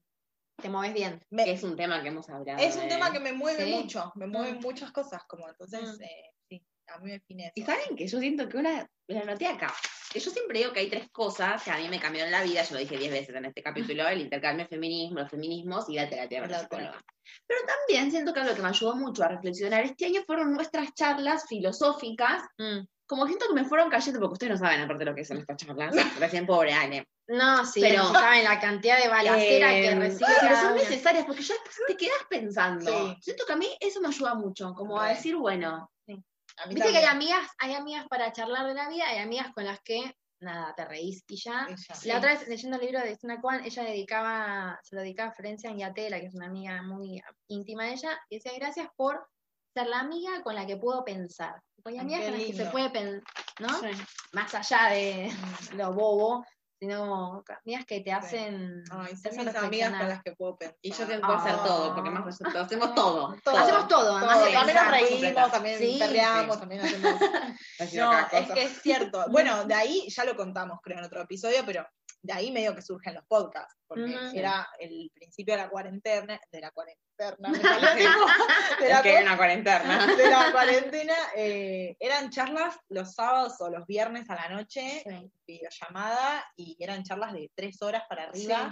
Te mueves bien. me- Que es un tema que hemos hablado. es un eh. tema que me mueve Sí. mucho, me mueven Mm. muchas cosas, como entonces, Mm. eh, sí, a mí me define eso. Y saben que yo siento que una, la noté acá, que yo siempre digo que hay tres cosas que a mí me cambiaron la vida, yo lo dije diez veces en este capítulo, el intercambio feminismo, los feminismos y la terapia con La psicóloga. Pero también siento que algo que me ayudó mucho a reflexionar este año fueron nuestras charlas filosóficas, Mm. Como siento que me fueron cayendo, porque ustedes no saben aparte de lo que son estas charlas, recién pobre Ale. No, sí, Pero- no saben la cantidad de balacera que Eh, recibe pero cada son necesarias porque ya después te quedas pensando. Sí. Siento que a mí eso me ayuda mucho, como a decir, bueno, A mí Viste que hay amigas, hay amigas para charlar de la vida, hay amigas con las que, nada, te reís y ya. La otra vez, leyendo el libro de Suna Kwan, ella dedicaba, se lo dedicaba a Florencia Anguiatela, que es una amiga muy íntima de ella, y decía, gracias por ser la amiga con la que puedo pensar. Porque hay Ay, amigas qué con las que se puede pensar, ¿no? Más allá de lo bobo, sino amigas que te hacen... Ay, te son hacen mis amigas con las que puedo pensar. y yo que puedo hacer Ah. todo, porque más nosotros hacemos todo. Todo. Hacemos todo, además de también nos reímos, también Sí, sí. también hacemos. No, es que es cierto. Bueno, de ahí ya lo contamos, creo, en otro episodio, pero de ahí medio que surgen los podcasts, porque era el principio de la cuarentena, de la cuarentena, me salió tipo, de, Es la, que hay una cuarentena. de la cuarentena, eh, eran charlas los sábados o los viernes a la noche, Sí. videollamada, y eran charlas de tres horas para arriba,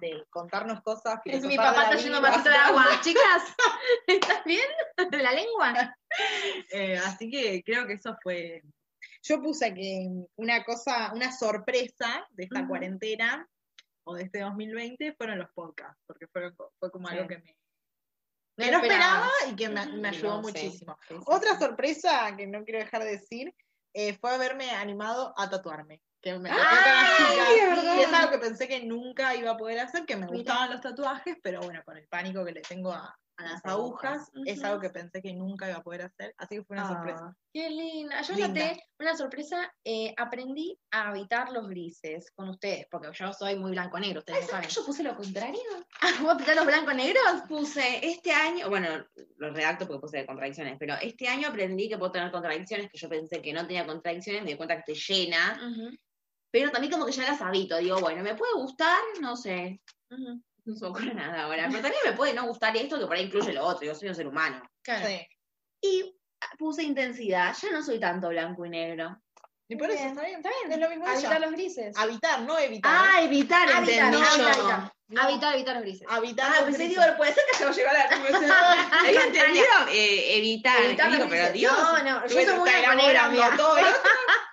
de contarnos cosas. Es mi papá está yendo vasito de agua. Chicas, ¿estás bien? ¿De la lengua? Eh, así que creo que eso fue. Yo puse que una cosa, una sorpresa de esta cuarentena o de este 2020 fueron los podcasts, porque fueron, co- fue como algo que me No que no esperabas. esperaba y que me, me ayudó No, muchísimo. Sí, sí, Otra sorpresa que no quiero dejar de decir eh, fue haberme animado a tatuarme. Que me ¡Ay, es algo que pensé que nunca iba a poder hacer, que me gustaban los tatuajes, pero bueno, con el pánico que le tengo a, a las agujas, es algo que pensé que nunca iba a poder hacer, así que fue una sorpresa. Qué linda. Yo Linda. noté una sorpresa. eh, aprendí a habitar los grises con ustedes, porque yo soy muy blanco-negro, ustedes lo ¿Sabes saben. yo puse lo contrario? ¿Vos pintar los blanco-negros? Puse este año, bueno, lo redacto porque puse contradicciones, pero este año aprendí que puedo tener contradicciones, que yo pensé que no tenía contradicciones, me di cuenta que estoy llena, pero también como que ya las habito, digo, bueno, me puede gustar, no sé, no se me ocurre nada ahora, pero también me puede no gustar esto que por ahí incluye lo otro, yo soy un ser humano. Claro. Sí. Y puse intensidad, ya no soy tanto blanco y negro. Y por eso está bien, Está bien. es lo mismo Habitar ella. los grises. Habitar, no evitar. Ah, evitar, habitar, yo. habitar. No. Habitar, habitar los grises. Habitar. Ah, pensé, digo, puede ser que hayamos llegado a la Había entendido eh, evitar. Evitar digo, pero. Dios. No, no, yo soy muy esto.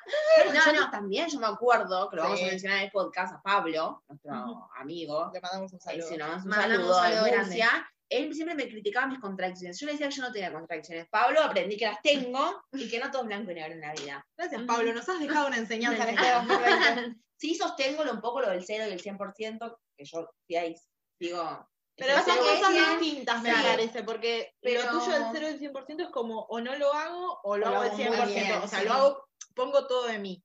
No, Nosotros no. también, yo me acuerdo, que lo vamos a mencionar en el podcast, a Pablo, nuestro amigo, Le mandamos un eh, saludo. si Mandamos un saludo saludo de grande. Él siempre me criticaba mis contradicciones. Yo le decía que yo no tenía contradicciones. Pablo, aprendí que las tengo y que no todo es blanco y negro en la vida. Gracias. Pablo. Nos has dejado una enseñanza en este 2020. Sí sostengo un poco lo del 0 y el 100%, que yo sí ahí digo... Pero son cosas distintas, me parece, porque Pero- lo tuyo del 0 y el 100% es como o no lo hago o lo O hago al hago muy 100%. bien, o sea, sí. lo hago, pongo todo de mí.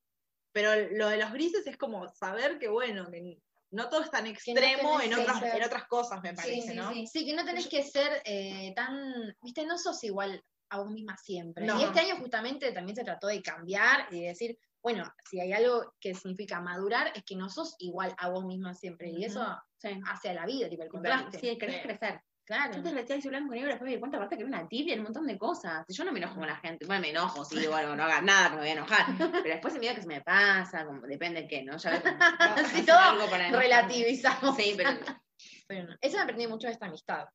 Pero lo de los grises es como saber que, bueno, que no todo es tan extremo tenés en, otras, ser- en otras cosas, me parece, Sí, sí, ¿no? sí. Sí, que no tenés que ser eh, tan, viste, no sos igual a vos misma siempre. No. Y este año justamente también se trató de cambiar y de decir, bueno, si hay algo que significa madurar, es que no sos igual a vos misma siempre. Y eso Sí. hace a la vida, tipo el contraste. Sí, querés crecer. Claro. Yo antes vestía de blanco y negro, después me di cuenta aparte que era una tibia un montón de cosas. Yo no me enojo con la gente. Bueno, me enojo, sí, bueno, no hagas nada que me voy a enojar. Pero después se me da que se me pasa, como, depende de qué, ¿no? Ya ves, Sí, hacer todo algo para. Relativizamos. Sí, pero Pero no. Eso me aprendí mucho de esta amistad.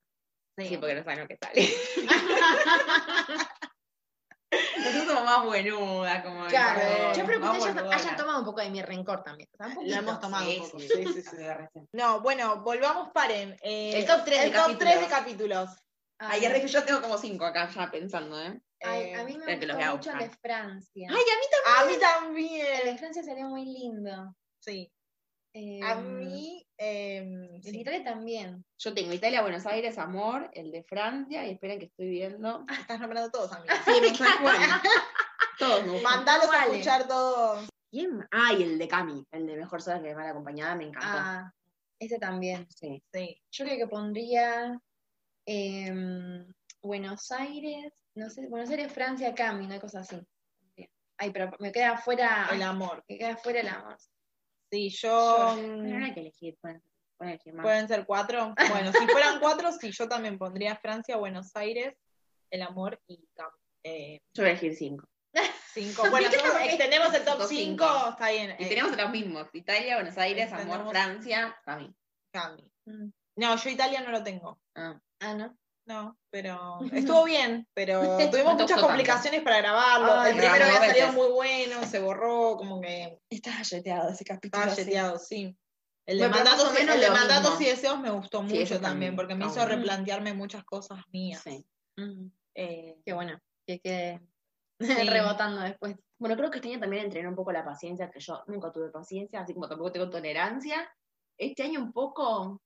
sí, porque no saben lo que sale. Nosotros somos más buenudas, como Claro. Yo espero que ustedes hayan tomado un poco de mi rencor también. Lo hemos tomado Sí, un poco. sí, Sí, sí, sí. No, bueno, volvamos, paren. Eh, El top tres de el top capítulos. 3 de capítulos. Ay, que yo tengo como cinco acá ya pensando, ¿eh? Ay, a mí me Eh, gustó mucho el de Francia. Ay, a mí A mí el también. de Francia sería muy lindo. Sí. Eh, A mí, em, el sí. de Italia también. Yo tengo Italia, Buenos Aires, Amor, el de Francia, y esperen que estoy viendo. estás nombrando todos, amiga. Sí, me bueno, todos me. Mandalos a escuchar todos. ¿Quién? Ah, y el de Cami, el de Mejor Sola que Mal Acompañada, me encantó. Ah, ese también. Sí. Sí. Yo creo que pondría em, Buenos Aires, no sé, Buenos Aires, Francia, Cami, una cosa así. Ay, pero me queda afuera, El amor. me queda afuera el amor. Sí, yo. Pero mm, no hay que elegir, pueden, pueden elegir más. Pueden ser cuatro. Bueno, si fueran cuatro, sí, yo también pondría Francia, Buenos Aires, El Amor y Cam. Eh, Yo voy a elegir cinco. cinco. Bueno, ¿Viste yo- cómo es? tenemos el top Top 5, cinco. está bien. Y eh, tenemos los mismos, Italia, Buenos Aires, Amor, Francia, Cami. Cami. Mm. No, yo Italia no lo tengo. Ah. Ah, ¿no? No, pero estuvo bien, pero tuvimos muchas complicaciones para grabarlo. Ay, el primero había salido muy bueno, se borró, como que Estaba yeteado ese capítulo. estaba yeteado, sí. El de Bueno, mandatos, menos el de mandatos y deseos me gustó Sí, mucho también, porque me hizo bueno. replantearme muchas cosas mías. Sí. Mm, Eh, Qué bueno, que quede Sí. rebotando después. Bueno, creo que este año también entrené un poco la paciencia, que yo nunca tuve paciencia, así como tampoco tengo tolerancia. Este año un poco,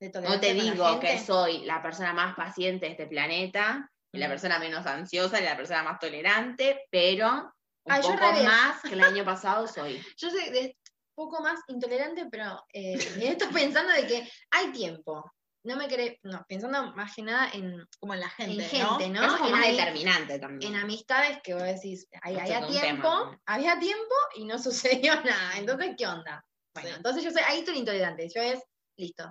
De no te digo que soy la persona más paciente de este planeta, y la Mm. persona menos ansiosa, y la persona más tolerante, pero un al poco más que el año pasado soy. Yo soy de poco más intolerante, pero eh, esto pensando de que hay tiempo. No me querés, no, pensando más que nada en, como en la gente, en gente, ¿no? Eso es En, más determinante también. en amistades que vos decís, ahí había tiempo, había tiempo y no sucedió nada. Entonces, ¿qué onda? Bueno, Sí. entonces yo soy, ahí estoy intolerante, yo es, listo.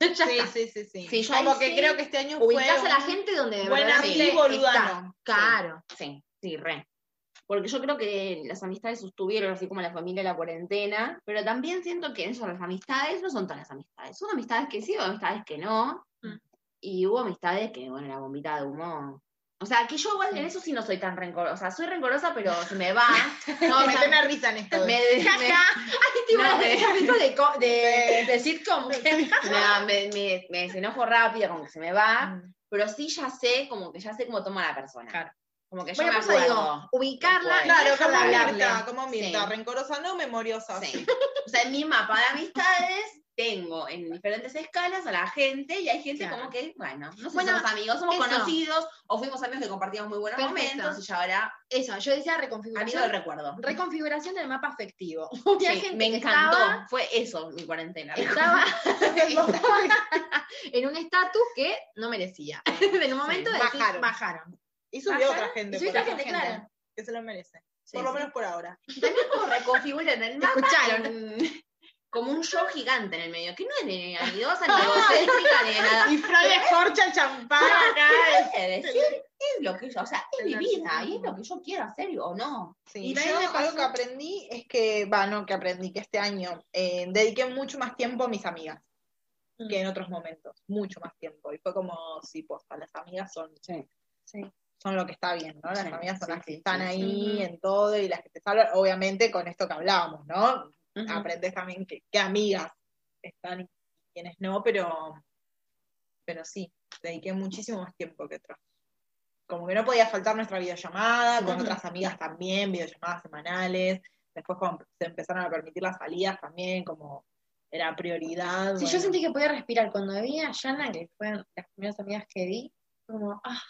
Ya Sí, sí, sí, sí. Sí, yo como que sí creo que este año Ubicás fue a la gente donde de buen verdad boludano. Claro. Sí, sí, re. Porque yo creo que las amistades sostuvieron así como la familia la cuarentena, pero también siento que eso, las amistades, no son todas las amistades. Son amistades que sí, o amistades que no. Mm. Y hubo amistades que, bueno, la bombita de humo. O sea, que yo igual en eso sí no soy tan rencorosa. O sea, soy rencorosa, pero se me va. No, me risa en esto. me, de- me- Ay, tipo, No, me- de, co- de, de sitcom. no, me, me, me desenojo rápido, como que se me va. Mm. Pero sí ya sé, como que ya sé cómo toma la persona. Claro. Como que yo Bueno, me digo, acuerdo. ubicarla, Después. Claro, como. Mirta, como Mirta, Sí. rencorosa no, memoriosa. Sí. O sea, en mi mapa de amistades tengo en diferentes escalas a la gente y hay gente Claro. como que, bueno, no sé Bueno, si somos amigos, somos eso. conocidos o fuimos amigos que compartíamos muy buenos Perfecto. momentos y ya ahora Eso, yo decía amigo reconfiguración. del recuerdo. Reconfiguración del mapa afectivo. Sí, Había gente me encantó, estaba- fue eso mi cuarentena. estaba en un estatus que no merecía. En un momento de decir, bajaron. bajaron. Y subió Bajaron, otra gente. y subió otra gente, claro. Que se lo merece. Sí, por lo sí. menos por ahora. También como reconfiguran el mapa escucharon. en- como un show gigante en el medio, que no es ni anidosa, ni egocéntrica, ni nada. Y Freud escorcha el champán acá. Es lo que yo, o sea, es mi vida y es lo que yo quiero hacer o no. Sí, Y yo algo que aprendí es que, va, no, que aprendí, que este año eh, dediqué mucho más tiempo a mis amigas que en otros momentos, mucho más tiempo. Y fue como, sí, posta, las amigas son, Sí. son lo que está bien, ¿no? Las Sí, amigas son sí, las que sí, están sí, ahí sí. en todo y las que te salvan, obviamente con esto que hablábamos, ¿no? Aprendes también que, qué amigas están y quiénes no, pero, pero sí, dediqué muchísimo más tiempo que otras. Como que no podía faltar nuestra videollamada, con otras amigas también, videollamadas semanales. Después cuando se empezaron a permitir las salidas también, como era prioridad. Sí, yo sentí que podía respirar. Cuando vi a Yana, que fueron las primeras amigas que vi, como, ah,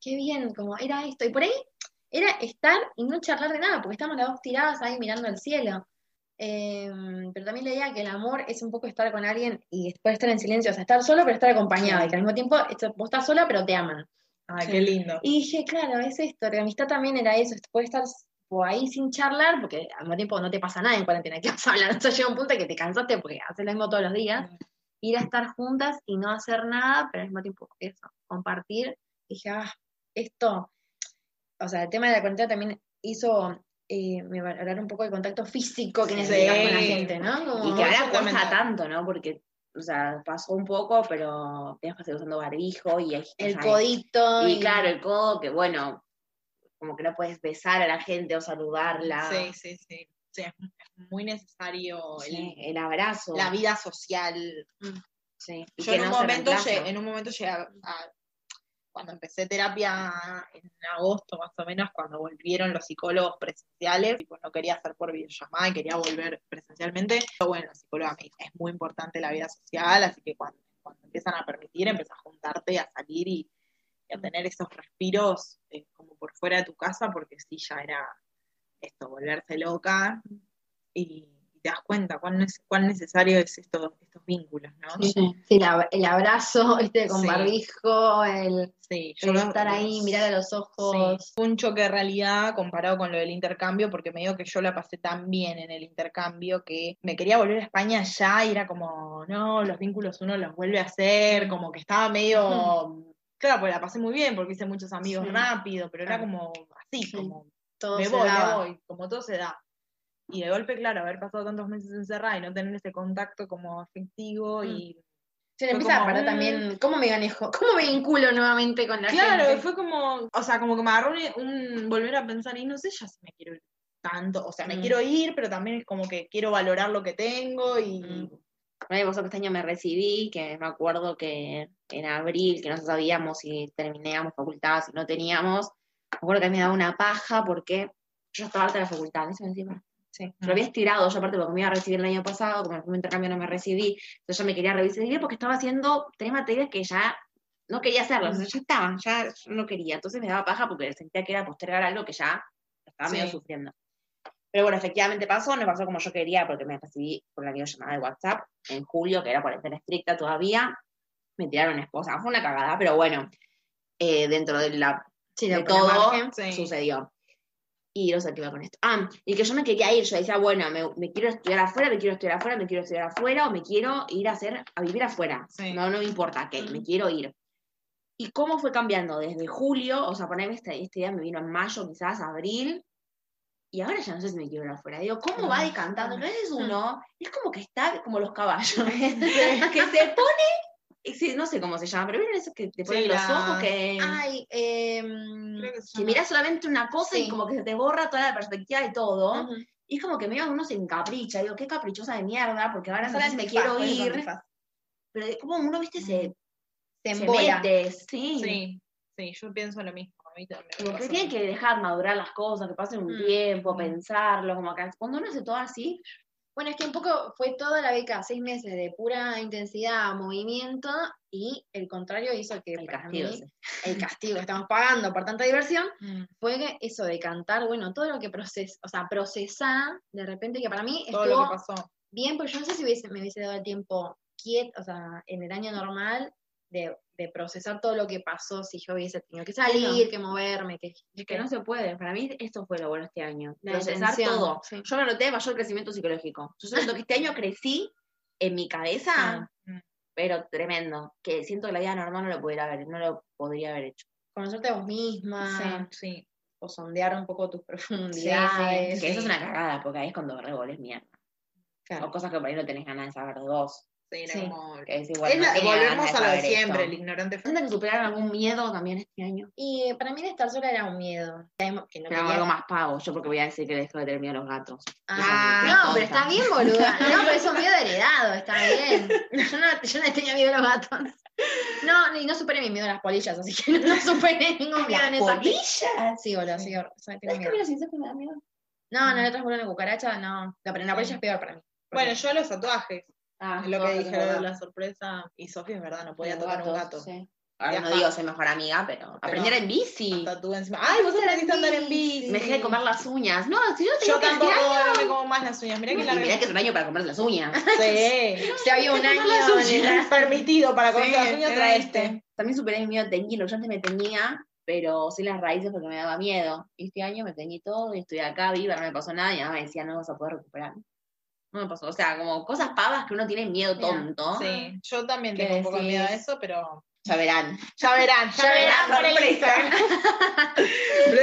qué bien, como era esto. Y por ahí era estar y no charlar de nada, porque estábamos las dos tiradas ahí mirando el cielo. Eh, pero también la idea que el amor es un poco estar con alguien y después estar en silencio, o sea, estar solo pero estar acompañado, y que al mismo tiempo esto- vos estás sola pero te aman. Ay, qué lindo. Y dije, claro, es esto, la amistad también era eso, puede estar ahí sin charlar, porque al mismo tiempo no te pasa nada en cuarentena, ¿qué vas a hablar? Entonces llega un punto que te cansaste porque haces lo mismo todos los días, ir a estar juntas y no hacer nada, pero al mismo tiempo eso, compartir. Dije, ah, esto, o sea, el tema de la cuarentena también hizo eh, me valorar un poco el contacto físico que Sí. necesitas con la gente, ¿no? Como- Y que ahora cuesta tanto, ¿no? Porque, o sea, pasó un poco, pero tenías que seguir usando barbijo y hay- el o sea, codito. Y claro, el codo, que bueno, como que no puedes besar a la gente o saludarla. Sí, sí, sí. Sí, es es muy necesario el- Sí, el abrazo. la vida social. Sí. Y Yo que en un, momento llegué, en un momento llegué a, a- cuando empecé terapia en agosto más o menos, cuando volvieron los psicólogos presenciales, tipo, no quería hacer por videollamada y quería volver presencialmente, pero bueno, la psicóloga me es muy importante la vida social, así que cuando, cuando empiezan a permitir, empieza a juntarte, a salir y, y a tener esos respiros eh, como por fuera de tu casa, porque sí, ya era esto, volverse loca. Y, y te das cuenta cuán, neces- cuán necesario es esto, estos vínculos, ¿no? Sí, sí, la- el abrazo, este, con Sí. barbijo, el, Sí, el lo- estar ahí, mirar a los ojos. Fue un choque de realidad comparado con lo del intercambio, porque me digo que yo la pasé tan bien en el intercambio que me quería volver a España ya y era como, no, los vínculos uno los vuelve a hacer, como que estaba medio, claro, pues la pasé muy bien porque hice muchos amigos rápido, pero era como así, como Todo me se voy, me voy, como todo se da. Y de golpe, claro, haber pasado tantos meses encerrada y no tener ese contacto como afectivo y Se le empieza a como, parar mm. también, ¿cómo me manejo? ¿Cómo me vinculo nuevamente con la Claro, gente? fue como, o sea, como que me agarró un, un- volver a pensar, y no sé ya si me quiero ir tanto, o sea, me Mm. quiero ir, pero también es como que quiero valorar lo que tengo y Mm. Bueno, vos que este año me recibí, que me acuerdo que en abril, que no sabíamos si terminábamos facultad, si no teníamos, me acuerdo que me daba una paja porque yo estaba harta de la facultad, eso encima. Sí. Lo había estirado, yo aparte porque me iba a recibir el año pasado, como en el intercambio no me recibí, entonces yo me quería recibir porque estaba haciendo tres materias que ya no quería hacerlas, o sea, ya estaban, ya no quería, entonces me daba paja porque sentía que era postergar algo que ya estaba medio sufriendo. Pero bueno, efectivamente pasó, no pasó como yo quería porque me recibí por la videollamada de WhatsApp en julio, que era cuarentena estricta todavía, me tiraron esposa, fue una cagada, pero bueno, eh, dentro de la Sí, de todo todo margen. Sí. sucedió. Y no qué iba con esto. Ah, y que yo me quería ir, yo decía, bueno, me, me quiero estudiar afuera, me quiero estudiar afuera, me quiero estudiar afuera, o me quiero ir a hacer, a vivir afuera. Sí. No, no me importa qué, me quiero ir. ¿Y cómo fue cambiando? Desde julio, o sea, ponerme este, este día me vino en mayo, quizás, abril, y ahora ya no sé si me quiero ir afuera. Digo, ¿cómo va decantando? A veces uno es como que está como los caballos, que se pone, sí, no sé cómo se llama, pero miren eso que te ponen Sí, los la- ojos que Ay, em, que que mirás solamente una cosa y como que se te borra toda la perspectiva y todo. Y es como que medio uno se encapricha. Digo, qué caprichosa de mierda, porque ahora sabes me quiero ir. Pero es como uno, viste, se, se se embola. mete. Sí. Sí, sí, yo pienso lo mismo. Como que tienen que dejar madurar las cosas, que pasen un Mm, tiempo, mm. pensarlo, como que cuando uno hace todo así, Bueno, es que un poco fue toda la beca, seis meses de pura intensidad, movimiento, y el contrario hizo que el para castigo. mí, sí. el castigo que estamos pagando por tanta diversión, Mm. fue que eso de cantar, bueno, todo lo que proces, o sea, procesar, de repente que para mí Todo estuvo lo que pasó. bien, porque yo no sé si hubiese, me hubiese dado el tiempo quieto, o sea, en el año normal, de, de procesar todo lo que pasó si yo hubiese tenido que salir, que moverme, que, Es que no se puede. Para mí esto fue lo bueno este año. La Procesar todo. sí. Yo me noté mayor crecimiento psicológico. Yo siento que este año crecí en mi cabeza, pero tremendo. Que siento que la vida normal no lo pudiera haber, no lo podría haber hecho. conocerte a vos misma, Sí. o sondear un poco tus Sí, profundidades. que eso es una cagada, porque ahí es cuando regoles mierda. Claro. O cosas que por ahí no tenés ganas de saber de vos. Sí, era Sí. como- Es la- no volvemos a lo de siempre, el ignorante ¿Sienten que superaron algún miedo también este año? Y para mí de estar sola era un miedo. Que no Pero quería- algo más pavo, yo porque voy a decir que dejo de tener miedo a los gatos. Ah, Eso no, pero está bien, boluda. No, pero es un miedo heredado, está bien. Yo no, yo no tenía miedo a los gatos. No, y no superé mi miedo a las polillas, así que no superé ningún miedo en esa. polillas? Sí, boludo, sí, o sea, tengo ¿Sabes que a miedo. me dan miedo? No, no le traes una cucaracha, no. No, pero la polilla es peor para mí. Bueno, yo los tatuajes, Ah, es lo que dije de la sorpresa. Y Sofía es verdad, no podía Los tocar un gatos, gato. sí. Ahora no digo ser mejor amiga, pero, aprender en bici. Tatúe encima. Ay, vos aprendiste a andar en bici. Me dejé de comer las uñas. No, si yo tengo Yo que tampoco este año- no me como más las uñas. Mirá que la mirá que es un año para comer las uñas. Sí. Si había un año uñas. Permitido para comer Sí, las uñas, era trae este. También superé mi miedo a teñirlo. Yo antes me teñía, pero sin las raíces porque me daba miedo. Y este año me teñí todo y estoy acá viva, no me pasó nada. Y mi mamá me decía, no vas a poder recuperar. No me pasó. O sea, como cosas pavas que uno tiene miedo tonto. Sí, yo también ¿Qué tengo un poco de miedo a eso, pero Ya verán. ya verán, ya, Ya verán verán, por el Instagram.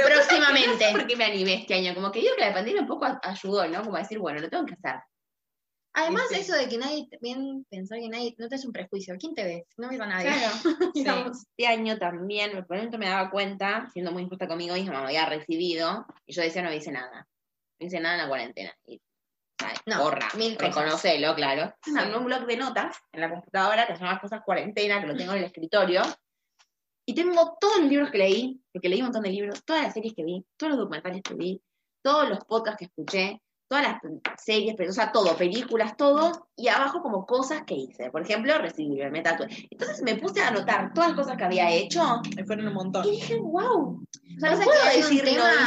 próximamente. ¿Por qué me animé este año? Como que digo que la pandemia un poco ayudó, ¿no? Como a decir, bueno, lo tengo que hacer. Además, Sí, sí. eso de que nadie, bien pensar que nadie, no tenés un prejuicio. ¿Quién te ve? No ves a nadie. Claro. Sí. Este año también, me pronto me daba cuenta, siendo muy injusta conmigo misma, me había recibido, y yo decía, no hice nada. No hice nada en la cuarentena. No, Borra, mil cosas. reconocelo, claro. Un blog de notas en la computadora que se llama Cosas Cuarentena, que lo tengo en el escritorio. Y tengo todos los libros que leí, porque leí un montón de libros, todas las series que vi, todos los documentales que vi, todos los podcasts que escuché, todas las series, pero, o sea, todo, películas, todo, y abajo como cosas que hice. Por ejemplo, recibir, me tatué. Entonces me puse a anotar todas las cosas que había hecho Me fueron un montón. y dije, wow. O sea, no puedo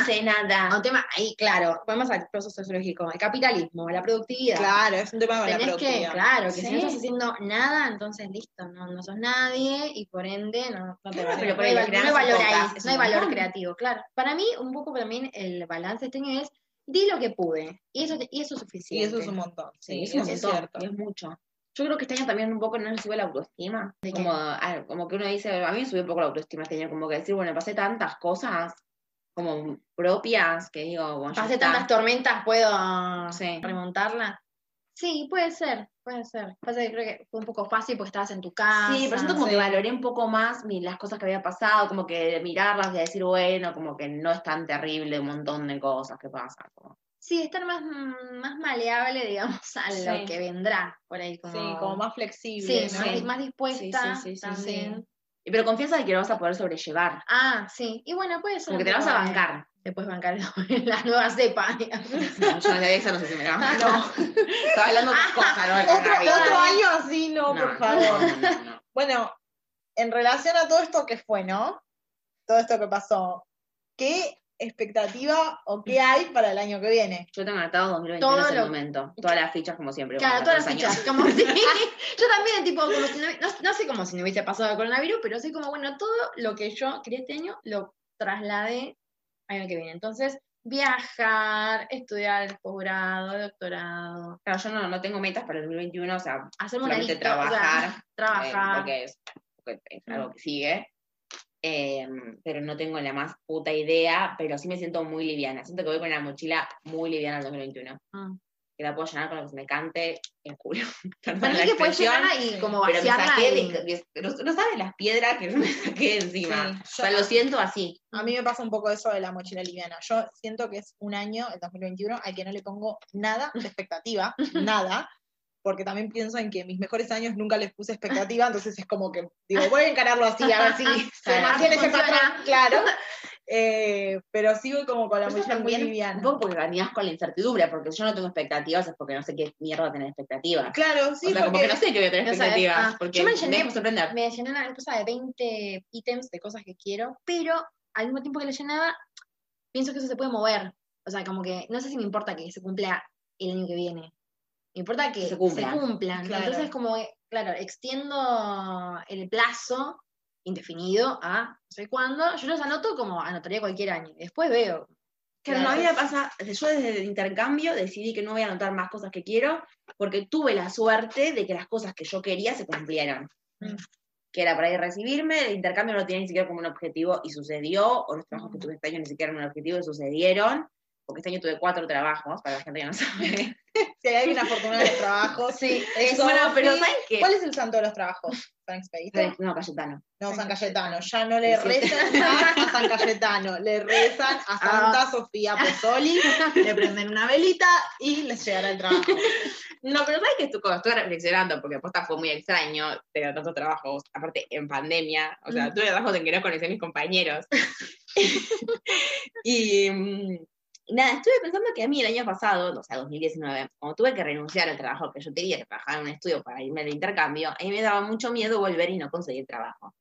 hice nada. Un tema ahí, claro, vamos al proceso sociológico, el capitalismo, la productividad. Claro, es un tema con la Tenés que, productividad. claro, que si no estás haciendo nada, entonces listo, no, no sos nadie y por ende no, no te Claro, pero no, por hay, ahí no hay valor ahí, no hay valor creativo, claro. Para mí, un poco también el balance este año es di lo que pude y eso, y eso es Y suficiente. eso es un montón. Sí, eso es cierto. y es mucho. Yo creo que este año también un poco no le sube la autoestima. Como, ah, como que uno dice, a mí me subió un poco la autoestima este año, como que decir, bueno, pasé tantas cosas como propias que digo, bueno, ya Pasé está. tantas tormentas, puedo Sí. remontarla. Sí, puede ser, puede ser. Pasa que creo que fue un poco fácil porque estabas en tu casa. Sí, pero siento como sí. que valoré un poco más mi- las cosas que había pasado, como que mirarlas y decir, bueno, como que no es tan terrible un montón de cosas que pasan. como- Sí, estar más, más maleable, digamos, a Sí. lo que vendrá por ahí. Como... Sí, como más flexible. Sí, ¿no? más, más dispuesta Sí, sí, también. Y Pero confianza de que lo vas a poder sobrellevar, Ah, sí. Y bueno, puede ser. como que un te la vas a bancar. Te puedes bancar la nueva cepa, digamos. No, yo de esa no sé si me la banco. Estaba hablando de otras cosas, ¿no? Otro, otro año así, no, No, por no, favor. no, no, no. Bueno, en relación a todo esto que fue, ¿no? Todo esto que pasó, ¿qué expectativa o qué hay para el año que viene? Yo tengo anotado 2021 Todo en el lo- momento. Todas las fichas como siempre. Claro, todas las años. fichas. Como si- yo también, tipo, como si no, no, no sé como si no hubiese pasado el coronavirus, pero sí como, bueno, todo lo que yo quería este año lo trasladé al año que viene. Entonces, viajar, estudiar posgrado, doctorado, Claro, yo no, no tengo metas para el 2021, o sea, hacerme una lista, o sea, trabajar. eh, trabajar. porque es, porque es algo que sigue. Eh, pero no tengo la más puta idea, pero sí me siento muy liviana. Siento que voy con una mochila muy liviana el 2021. Mm. Que la puedo llenar con lo que se me cante el culo. Para mí la que puedes llenarla y como pero vaciarla saqué y- pero no sabes las piedras que yo me saqué encima. Sí, o sea, yo- lo siento así. A mí me pasa un poco eso de la mochila liviana. Yo siento que es un año, el 2021, al que no le pongo nada de expectativa, nada, porque también pienso en que mis mejores años nunca les puse expectativa, entonces es como que digo, voy a encararlo así, a ver si se mantiene ese patrón, claro. Eh, pero sigo como con la mochila muy liviana. poco porque venías con la incertidumbre, porque yo no tengo expectativas, es porque no sé qué mierda tener expectativas. Claro, sí, o sea, como porque que no sé qué voy a tener sabes, expectativas, ah, porque yo me me llené- dejo sorprender. me llené una cosa de 20 ítems de cosas que quiero, pero al mismo tiempo que le llenaba, pienso que eso se puede mover. O sea, como que no sé si me importa que se cumpla el año que viene. Importa que Se se cumplan. cumplan. Claro. Entonces, como, claro, extiendo el plazo indefinido a no sé cuándo. Yo los anoto como anotaría cualquier año. Después veo. Claro, Claro. no, a mí me pasa, yo desde el intercambio decidí que no voy a anotar más cosas que quiero, porque tuve la suerte de que las cosas que yo quería se cumplieron. Mm. Que era para ir a recibirme, el intercambio no lo tenía ni siquiera como un objetivo y sucedió, o los trabajos que tuve este año ni siquiera eran un objetivo y sucedieron, porque este año tuve cuatro trabajos, para la gente que no sabe. si hay alguien afortunado en los trabajos. Sí, eso. bueno, pero ¿sabes qué? ¿Cuál es el santo de los trabajos? ¿San Expedito? No, Cayetano. No, San Cayetano. Ya no le rezan a San Cayetano, le rezan a Santa Ah. Sofía Apostoli, le prenden una velita y les llegará el trabajo. No, pero sabes cuando estuve reflexionando, porque posta fue muy extraño tener tantos trabajos, aparte en pandemia, o sea, tuve trabajos en que no conocí a mis compañeros. y mm, nada, estuve pensando que a mí el año pasado, o sea, 2019, cuando tuve que renunciar al trabajo que yo tenía que trabajar en un estudio para irme de intercambio, a mí me daba mucho miedo volver y no conseguir trabajo.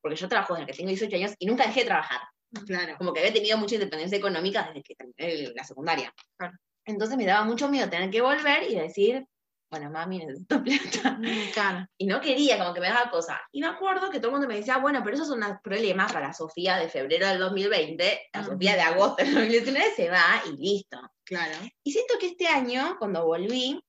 Porque yo trabajo desde que tengo 18 años y nunca dejé de trabajar. Claro. Como que había tenido mucha independencia económica desde que terminé la secundaria. Claro. Entonces me daba mucho miedo tener que volver y decir, bueno, mami, necesito plata. Claro. Y no quería, como que me daba cosa. Y me acuerdo que todo el mundo me decía, bueno, pero esos son los problemas para Sofía de febrero del 2020, la. Sofía de agosto del 2019 se va y listo. Claro. Y siento que este año, cuando volví,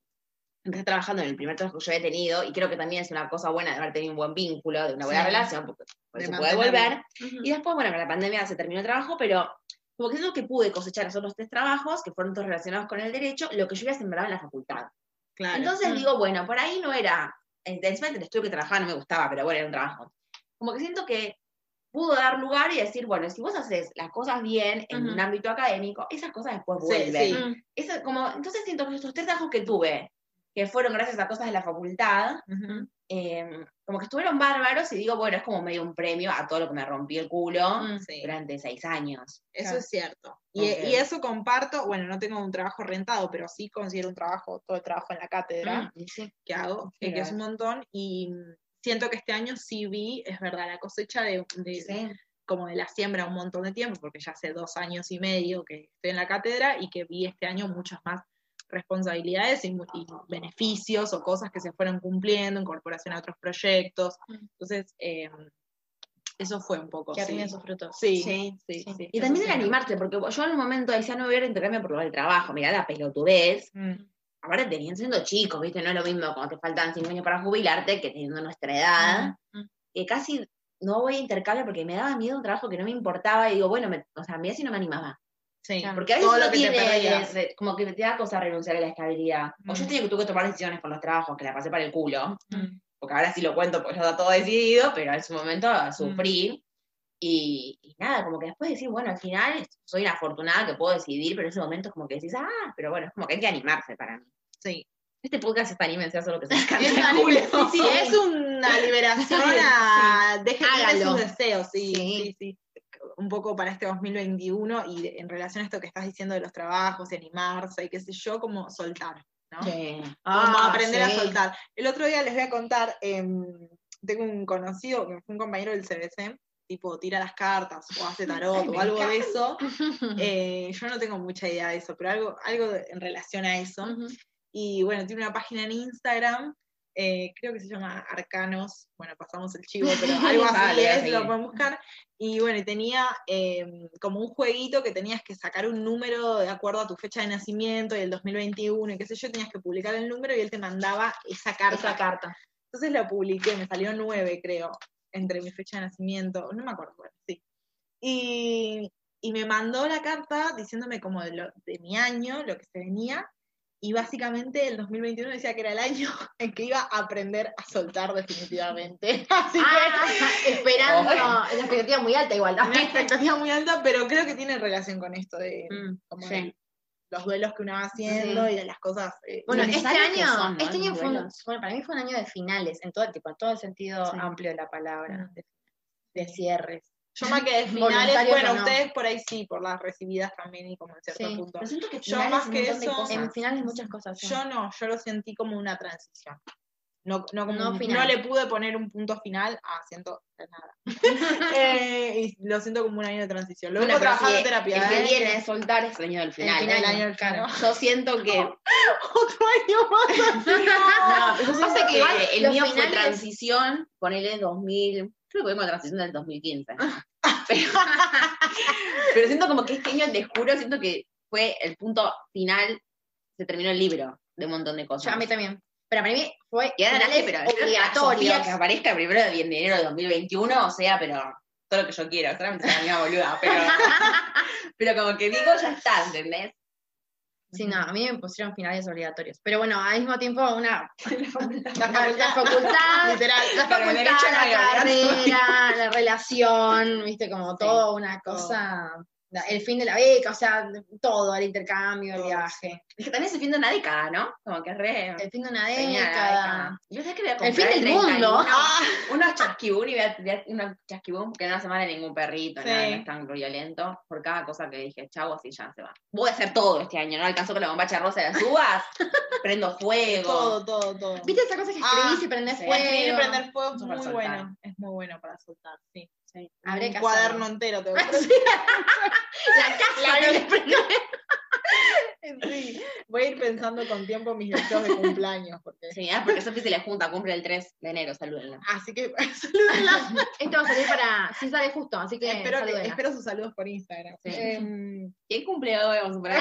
empecé trabajando en el primer trabajo que yo había tenido, y creo que también es una cosa buena de haber tenido un buen vínculo, de una buena Sí. relación, porque eso puede volver. Y después, bueno, con la pandemia se terminó el trabajo, pero como que siento que pude cosechar esos otros tres trabajos, que fueron todos relacionados con el derecho, lo que yo había sembrado en la facultad. Claro. Entonces Mm. digo, bueno, por ahí no era, encima el estudio que trabajaba no me gustaba, pero bueno, era un trabajo. Como que siento que pudo dar lugar y decir, bueno, si vos haces las cosas bien en un ámbito académico, esas cosas después Sí, vuelven. sí. Mm. Esa- como, entonces siento que estos tres trabajos que tuve, que fueron gracias a cosas de la facultad, eh, como que estuvieron bárbaros y digo, bueno, es como medio un premio a todo lo que me rompí el culo Mm, Sí. durante seis años. Eso Claro. es cierto. Y, eso comparto, bueno, no tengo un trabajo rentado, pero sí considero un trabajo, todo el trabajo en la cátedra Mm, sí. que hago, Sí, eh, que es un montón, y siento que este año sí vi, es verdad, la cosecha de, de- Sí. como de la siembra un montón de tiempo, porque ya hace dos años y medio que estoy en la cátedra y que vi este año muchas más responsabilidades y, beneficios o cosas que se fueron cumpliendo, incorporación a otros proyectos. Mm. Entonces, eh, eso fue un poco. Que sí. sus frutos. Sí, Sí, sí, sí, Y también sí. el animarte, porque yo al momento decía, no voy a ir a intercambio por el trabajo, mirá la pelotudez. Mm, Ahora tenían siendo chicos, ¿viste? No es lo mismo cuando te faltan cinco años para jubilarte que teniendo nuestra edad. Mm, mm. Que casi no voy a intercambio porque me daba miedo un trabajo que no me importaba y digo, bueno, me, o sea, mirá si no me animaba. Sí, Claro. Porque a veces uno te tiene, como que te da cosa renunciar a la estabilidad. O yo Mm. tenía que tuve que tomar decisiones por los trabajos que la pasé para el culo, Mm. porque ahora sí lo cuento porque ya está todo decidido, pero en su momento sufrí. Y, y nada, como que después decir, bueno, al final soy una afortunada que puedo decidir, pero en ese momento es como que decís, ah, pero bueno, es como que hay que animarse para mí. Sí. Este podcast está anímense a lo que se les cante el culo. sí, sí, es una liberación a dejen ir Hágalo. sus deseos, sí, Sí. sí, sí. Un poco para este 2021 y de- en relación a esto que estás diciendo de los trabajos, de animarse y qué sé yo, como soltar, ¿no? Sí. Como Ah, aprender sí. a soltar. El otro día les voy a contar, em, tengo un conocido, que fue un compañero del CBC, tipo tira las cartas o hace tarot o algo de eso. Eh, yo no tengo mucha idea de eso, pero algo, algo en relación a eso. Y bueno, tiene una página en Instagram, eh, creo que se llama Arcanos, bueno, pasamos el chivo, pero algo así es, lo pueden buscar. Y bueno, tenía eh, como un jueguito que tenías que sacar un número de acuerdo a tu fecha de nacimiento y el 2021 y qué sé yo, tenías que publicar el número y él te mandaba esa carta. Esa carta. Entonces la publiqué, me salió nueve, creo, entre mi fecha de nacimiento, no me acuerdo, bueno, sí. Y, y me mandó la carta diciéndome como de, lo- de mi año, lo que se venía, y básicamente el 2021 decía que era el año en que iba a aprender a soltar definitivamente. Así Ah, esperando, Bueno. la expectativa muy alta igual. que una expectativa muy alta, pero creo que tiene relación con esto de Mm, como sí. de los duelos que uno va haciendo y de las cosas. eh, Bueno, este que año, son, ¿no? este año fue un, bueno, para mí fue un año de finales, en todo, tipo, en todo el sentido Sí. amplio de la palabra, Mm. de, de cierres. Yo más que de finales, bueno, no. ustedes por ahí sí, por las recibidas también y como en cierto Sí. punto. Pero siento que Yo más que eso-. En finales muchas cosas. sí. Yo no, yo lo sentí como una transición. No, no, como No un- final. no le pude poner un punto final a siento de nada. Eh, y lo siento como un año de transición. Lo Bueno, trabajando si en terapia. El que ¿eh? viene es soltar es el año del final. final, el ¿eh? año del final. Yo siento que. Otro año más. No, yo Pasa siento que que igual el mío fue finales- transición, ponele 2000, creo que vengo de transición del 2015. Pero, pero siento como que este año, te juro, siento que fue el punto final, se terminó el libro de un montón de cosas. Yo, a mí también. Pero para mí fue Y ahora pero espero que aparezca el primero de enero de 2021, o sea, pero todo lo que yo quiero, solamente la misma boluda, pero, pero como que digo, ya está, ¿entendés? Sí, no, a mí me pusieron finales obligatorios. Pero bueno, al mismo tiempo una La facultad. Literal. la facultad, la carrera, la relación, viste, como todo una cosa, el fin de la beca, o sea, todo, el intercambio, el viaje, Es que también se fin de una década, ¿no? Como que es re... el fin de una década. Yo sé que voy a El fin del 31, mundo. Unos chasquibún y voy a unos chasquibún que no se mala ningún perrito, Sí. nada, no es tan violento. Por cada cosa que dije, chau, así ya se va. Voy a hacer todo este año, ¿no? Alcanzó con la bombacha rosa de las uvas, prendo fuego. Todo, todo, todo. ¿Viste esa cosa que escribís Ah, y prendés fuego? Escribir y prender fuego es muy bueno. Es muy bueno para soltar, sí. Sí. Un cuaderno entero. tengo que- La casa La-. Sí, voy a ir pensando con tiempo mis deseos de cumpleaños. Porque... Sí, ah, porque Sofi se le junta, cumple el 3 de enero, salúdenla. Así que salúdenla. Esto va a salir para. Sí, sale justo, así que. espero, que- salúdenla. espero sus saludos por Instagram. Sí. Em, ¿Quién cumple hoy? Vamos a poner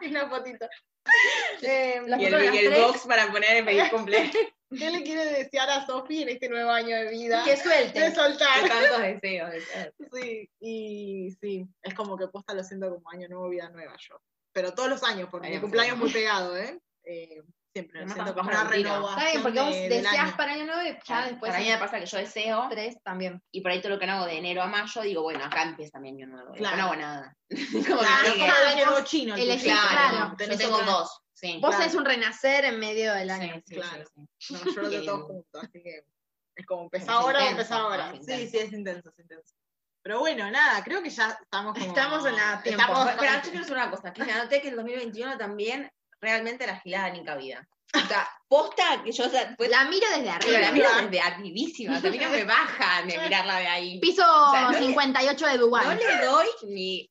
y una fotito. Em, y el, y box para poner el feliz cumple. ¿Qué le quiere desear a Sofi en este nuevo año de vida? Que De suelte. soltar. De tantos deseos. Sí, y sí, es como que posta lo siento como año nuevo, vida nueva yo. Pero todos los años, porque mi Año cumpleaños nuevo. muy pegado, ¿eh? Eh, siempre Además, siento como una renovación. Está bien, porque vos de- deseas para año nuevo y ya Claro, después. para mí me pasa que yo deseo tres también. y por ahí todo lo que no hago de enero a mayo, digo, bueno, acá empieza mi año nuevo. Claro. No hago nada. como Claro, que como el año nuevo chino. el tuyo. claro. Yo tengo dos. Sí. Vos Claro. tenés un renacer en medio del año. sí, claro. sí, sí. No, yo lo tengo todo junto, así que es como empezar Es ahora o empezar ahora. Sí, sí, es intenso, es intenso. Pero bueno, nada, creo que ya estamos como... Estamos en la tiempo. estamos- Pero quiero decir una cosa, que me anoté que en 2021 también realmente la gilada ni cabida. O sea, posta que yo, o sea, pues, La miro desde pero la arriba. miro desde arribísima, o sea, a mí no me baja de mirarla de ahí. Piso sea, no le- 58 de Dubái. No le doy ni.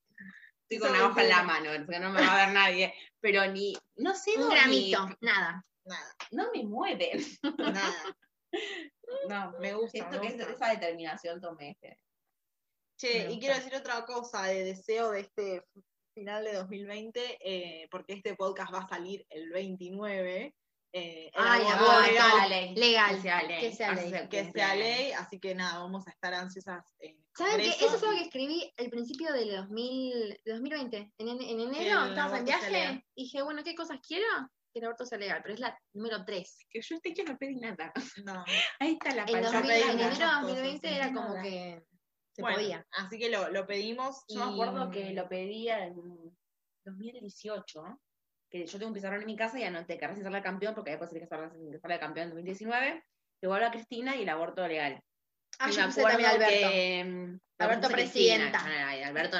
Estoy con una hoja en la mano, porque no me va a ver nadie. Pero ni. No sé, un ni- gramito, nada. Nada, no me mueven. nada. No, Me gusta, siento me que gusta. esa determinación tomé este. Che, y quiero decir otra cosa de deseo de este final de 2020, eh, porque este podcast va a salir el 29. Eh, el Ay, aborto ay, legal, ley. Legal. Que sea ley. Que sea ley. Hace que sea ley, así que nada, vamos a estar ansiosas. En ¿Saben qué? Congreso. Eso es algo que escribí al principio del 2000, de 2020. En, en- en enero el estábamos en viaje y dije, bueno, ¿qué cosas quiero? Que el aborto sea legal, pero es la número 3. Que yo este año no pedí nada. No. Ahí está la En, falta. 2000 pedí en enero de cosas, 2020 sí, era como nada. que se Bueno, podía. Así que lo, lo pedimos. Yo me acuerdo que lo pedía en 2018, que yo tengo un pizarrón en mi casa y anoté que recién sale campeón, porque después que sale sale campeón en 2019, luego habla Cristina y el aborto legal. Ah, Y yo me puse también Alberto. que, Alberto Cristina. presidenta. Alberto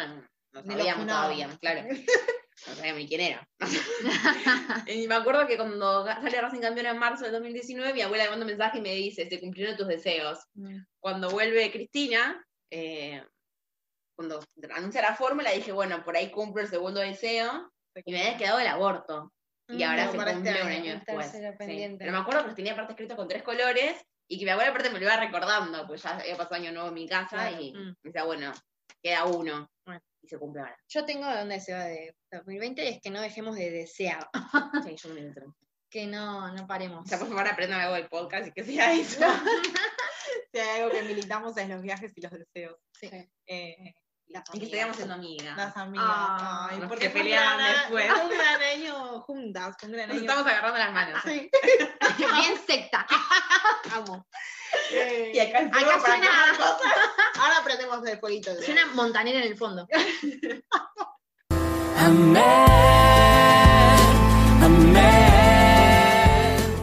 no, sabíamos todavía, claro. No sabíamos ni quién era. y me acuerdo que cuando sale Racing campeón en marzo del 2019, mi abuela me manda un mensaje y me dice, se cumplieron tus deseos. Mm. Cuando vuelve Cristina, eh, cuando anuncia la fórmula, dije, bueno, por ahí cumplo el segundo deseo. Y me había quedado el aborto. Y Mm, ahora no, se cumple este un año, después. sí. Pero me acuerdo que los tenía aparte escrito con tres colores y que mi abuela aparte me lo iba recordando, pues ya había pasado año nuevo en mi casa Claro. y Mm. me decía, bueno, queda uno. Bueno. Y se cumple ahora. Yo tengo un deseo de 2020 y es que no dejemos de desear, Sí, yo me entro. que no, no paremos. O sea, por favor, aprendan algo del podcast y que sea eso. Si hay algo que militamos es los viajes y los deseos. Sí. Eh, las y que sigamos siendo amigas. Las amigas. Ah, Ay, porque peleaban después. un gran año juntas. fue un gran Nos estamos agarrando las manos. Sí. Bien secta. Amo. Eh, Y acá Acá para suena-. Ahora aprendemos el fueguito. de- Suena montanera en el fondo.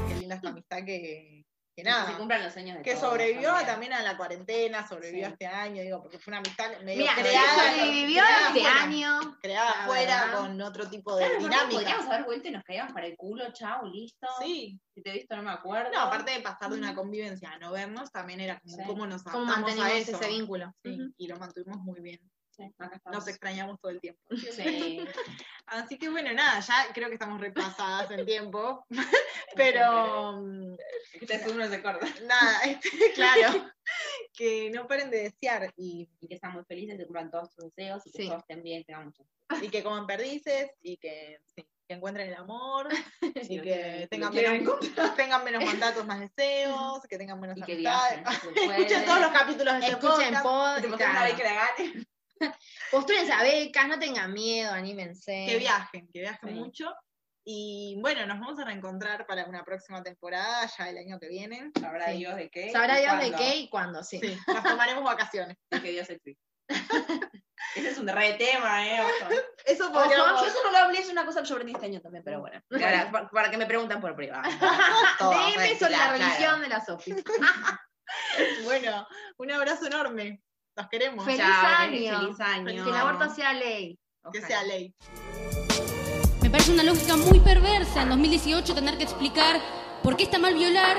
Qué linda esta amistad que, que Que nada. se cumplan los sueños de que todos sobrevivió también. también a la cuarentena, sobrevivió Sí. este año, digo, porque fue una amistad medio Mira, creada, sobrevivió creada este año. creada afuera con otro tipo de Claro, dinámica. Podríamos haber vuelto y nos caíamos para el culo, chao, listo. Sí, Si te he visto no me acuerdo. no, aparte de pasar de una convivencia a no vernos, también era como Sí. cómo nos ¿Cómo adaptamos a mantenemos eso. ese vínculo? Sí, y lo mantuvimos muy bien. Nos extrañamos todo el tiempo. Sí. Así que bueno, nada, ya creo que estamos repasadas en tiempo, pero Este segundo se corta. nada, este, claro, que no paren de desear y, Y que sean muy felices, que cumplan todos sus deseos y que Sí. todos estén bien, que hagan mucho. y que coman perdices y que, sí, que encuentren el amor y que tengan menos, tengan menos mandatos, más deseos, que tengan menos Y que viajen. Escuchen todos los capítulos de este Escuchen podcast. postúlense a becas, no tengan miedo, anímense. que viajen, que viajen Sí. mucho. Y bueno, nos vamos a reencontrar para una próxima temporada, ya el año que viene. Sabrá Sí. Dios de qué. Sabrá Dios de qué y cuándo, sí. Sí, nos tomaremos vacaciones. Y que Dios existe. Ese es un re tema, ¿eh? Ojo. Eso Ojo, podríamos... yo eso no lo hablé, es una cosa que yo aprendí este año también, pero bueno. Para, para- para que me pregunten por privado. DM sobre la claro. religión de la Sofi. Bueno, un abrazo enorme. Los queremos. Feliz Chao, año. Feliz año. Que el aborto sea ley. Que sea ley. Me parece una lógica muy perversa en 2018 tener que explicar por qué está mal violar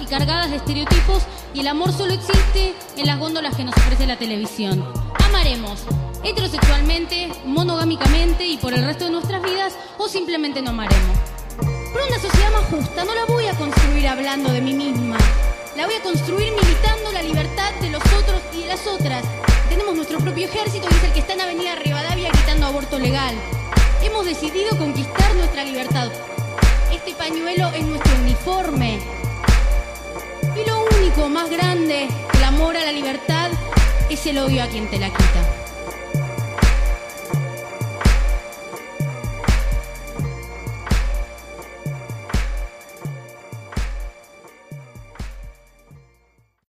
y cargadas de estereotipos y el amor solo existe en las góndolas que nos ofrece la televisión. Amaremos heterosexualmente, monogámicamente y por el resto de nuestras vidas o simplemente no amaremos. Pero una sociedad más justa no la voy a construir hablando de mí misma. La voy a construir militando la libertad de los otros y de las otras. Tenemos nuestro propio ejército y es el que está en Avenida Rivadavia gritando aborto legal. Hemos decidido conquistar nuestra libertad. Este pañuelo es nuestro uniforme. Y lo único más grande, el amor a la libertad, es el odio a quien te la quita.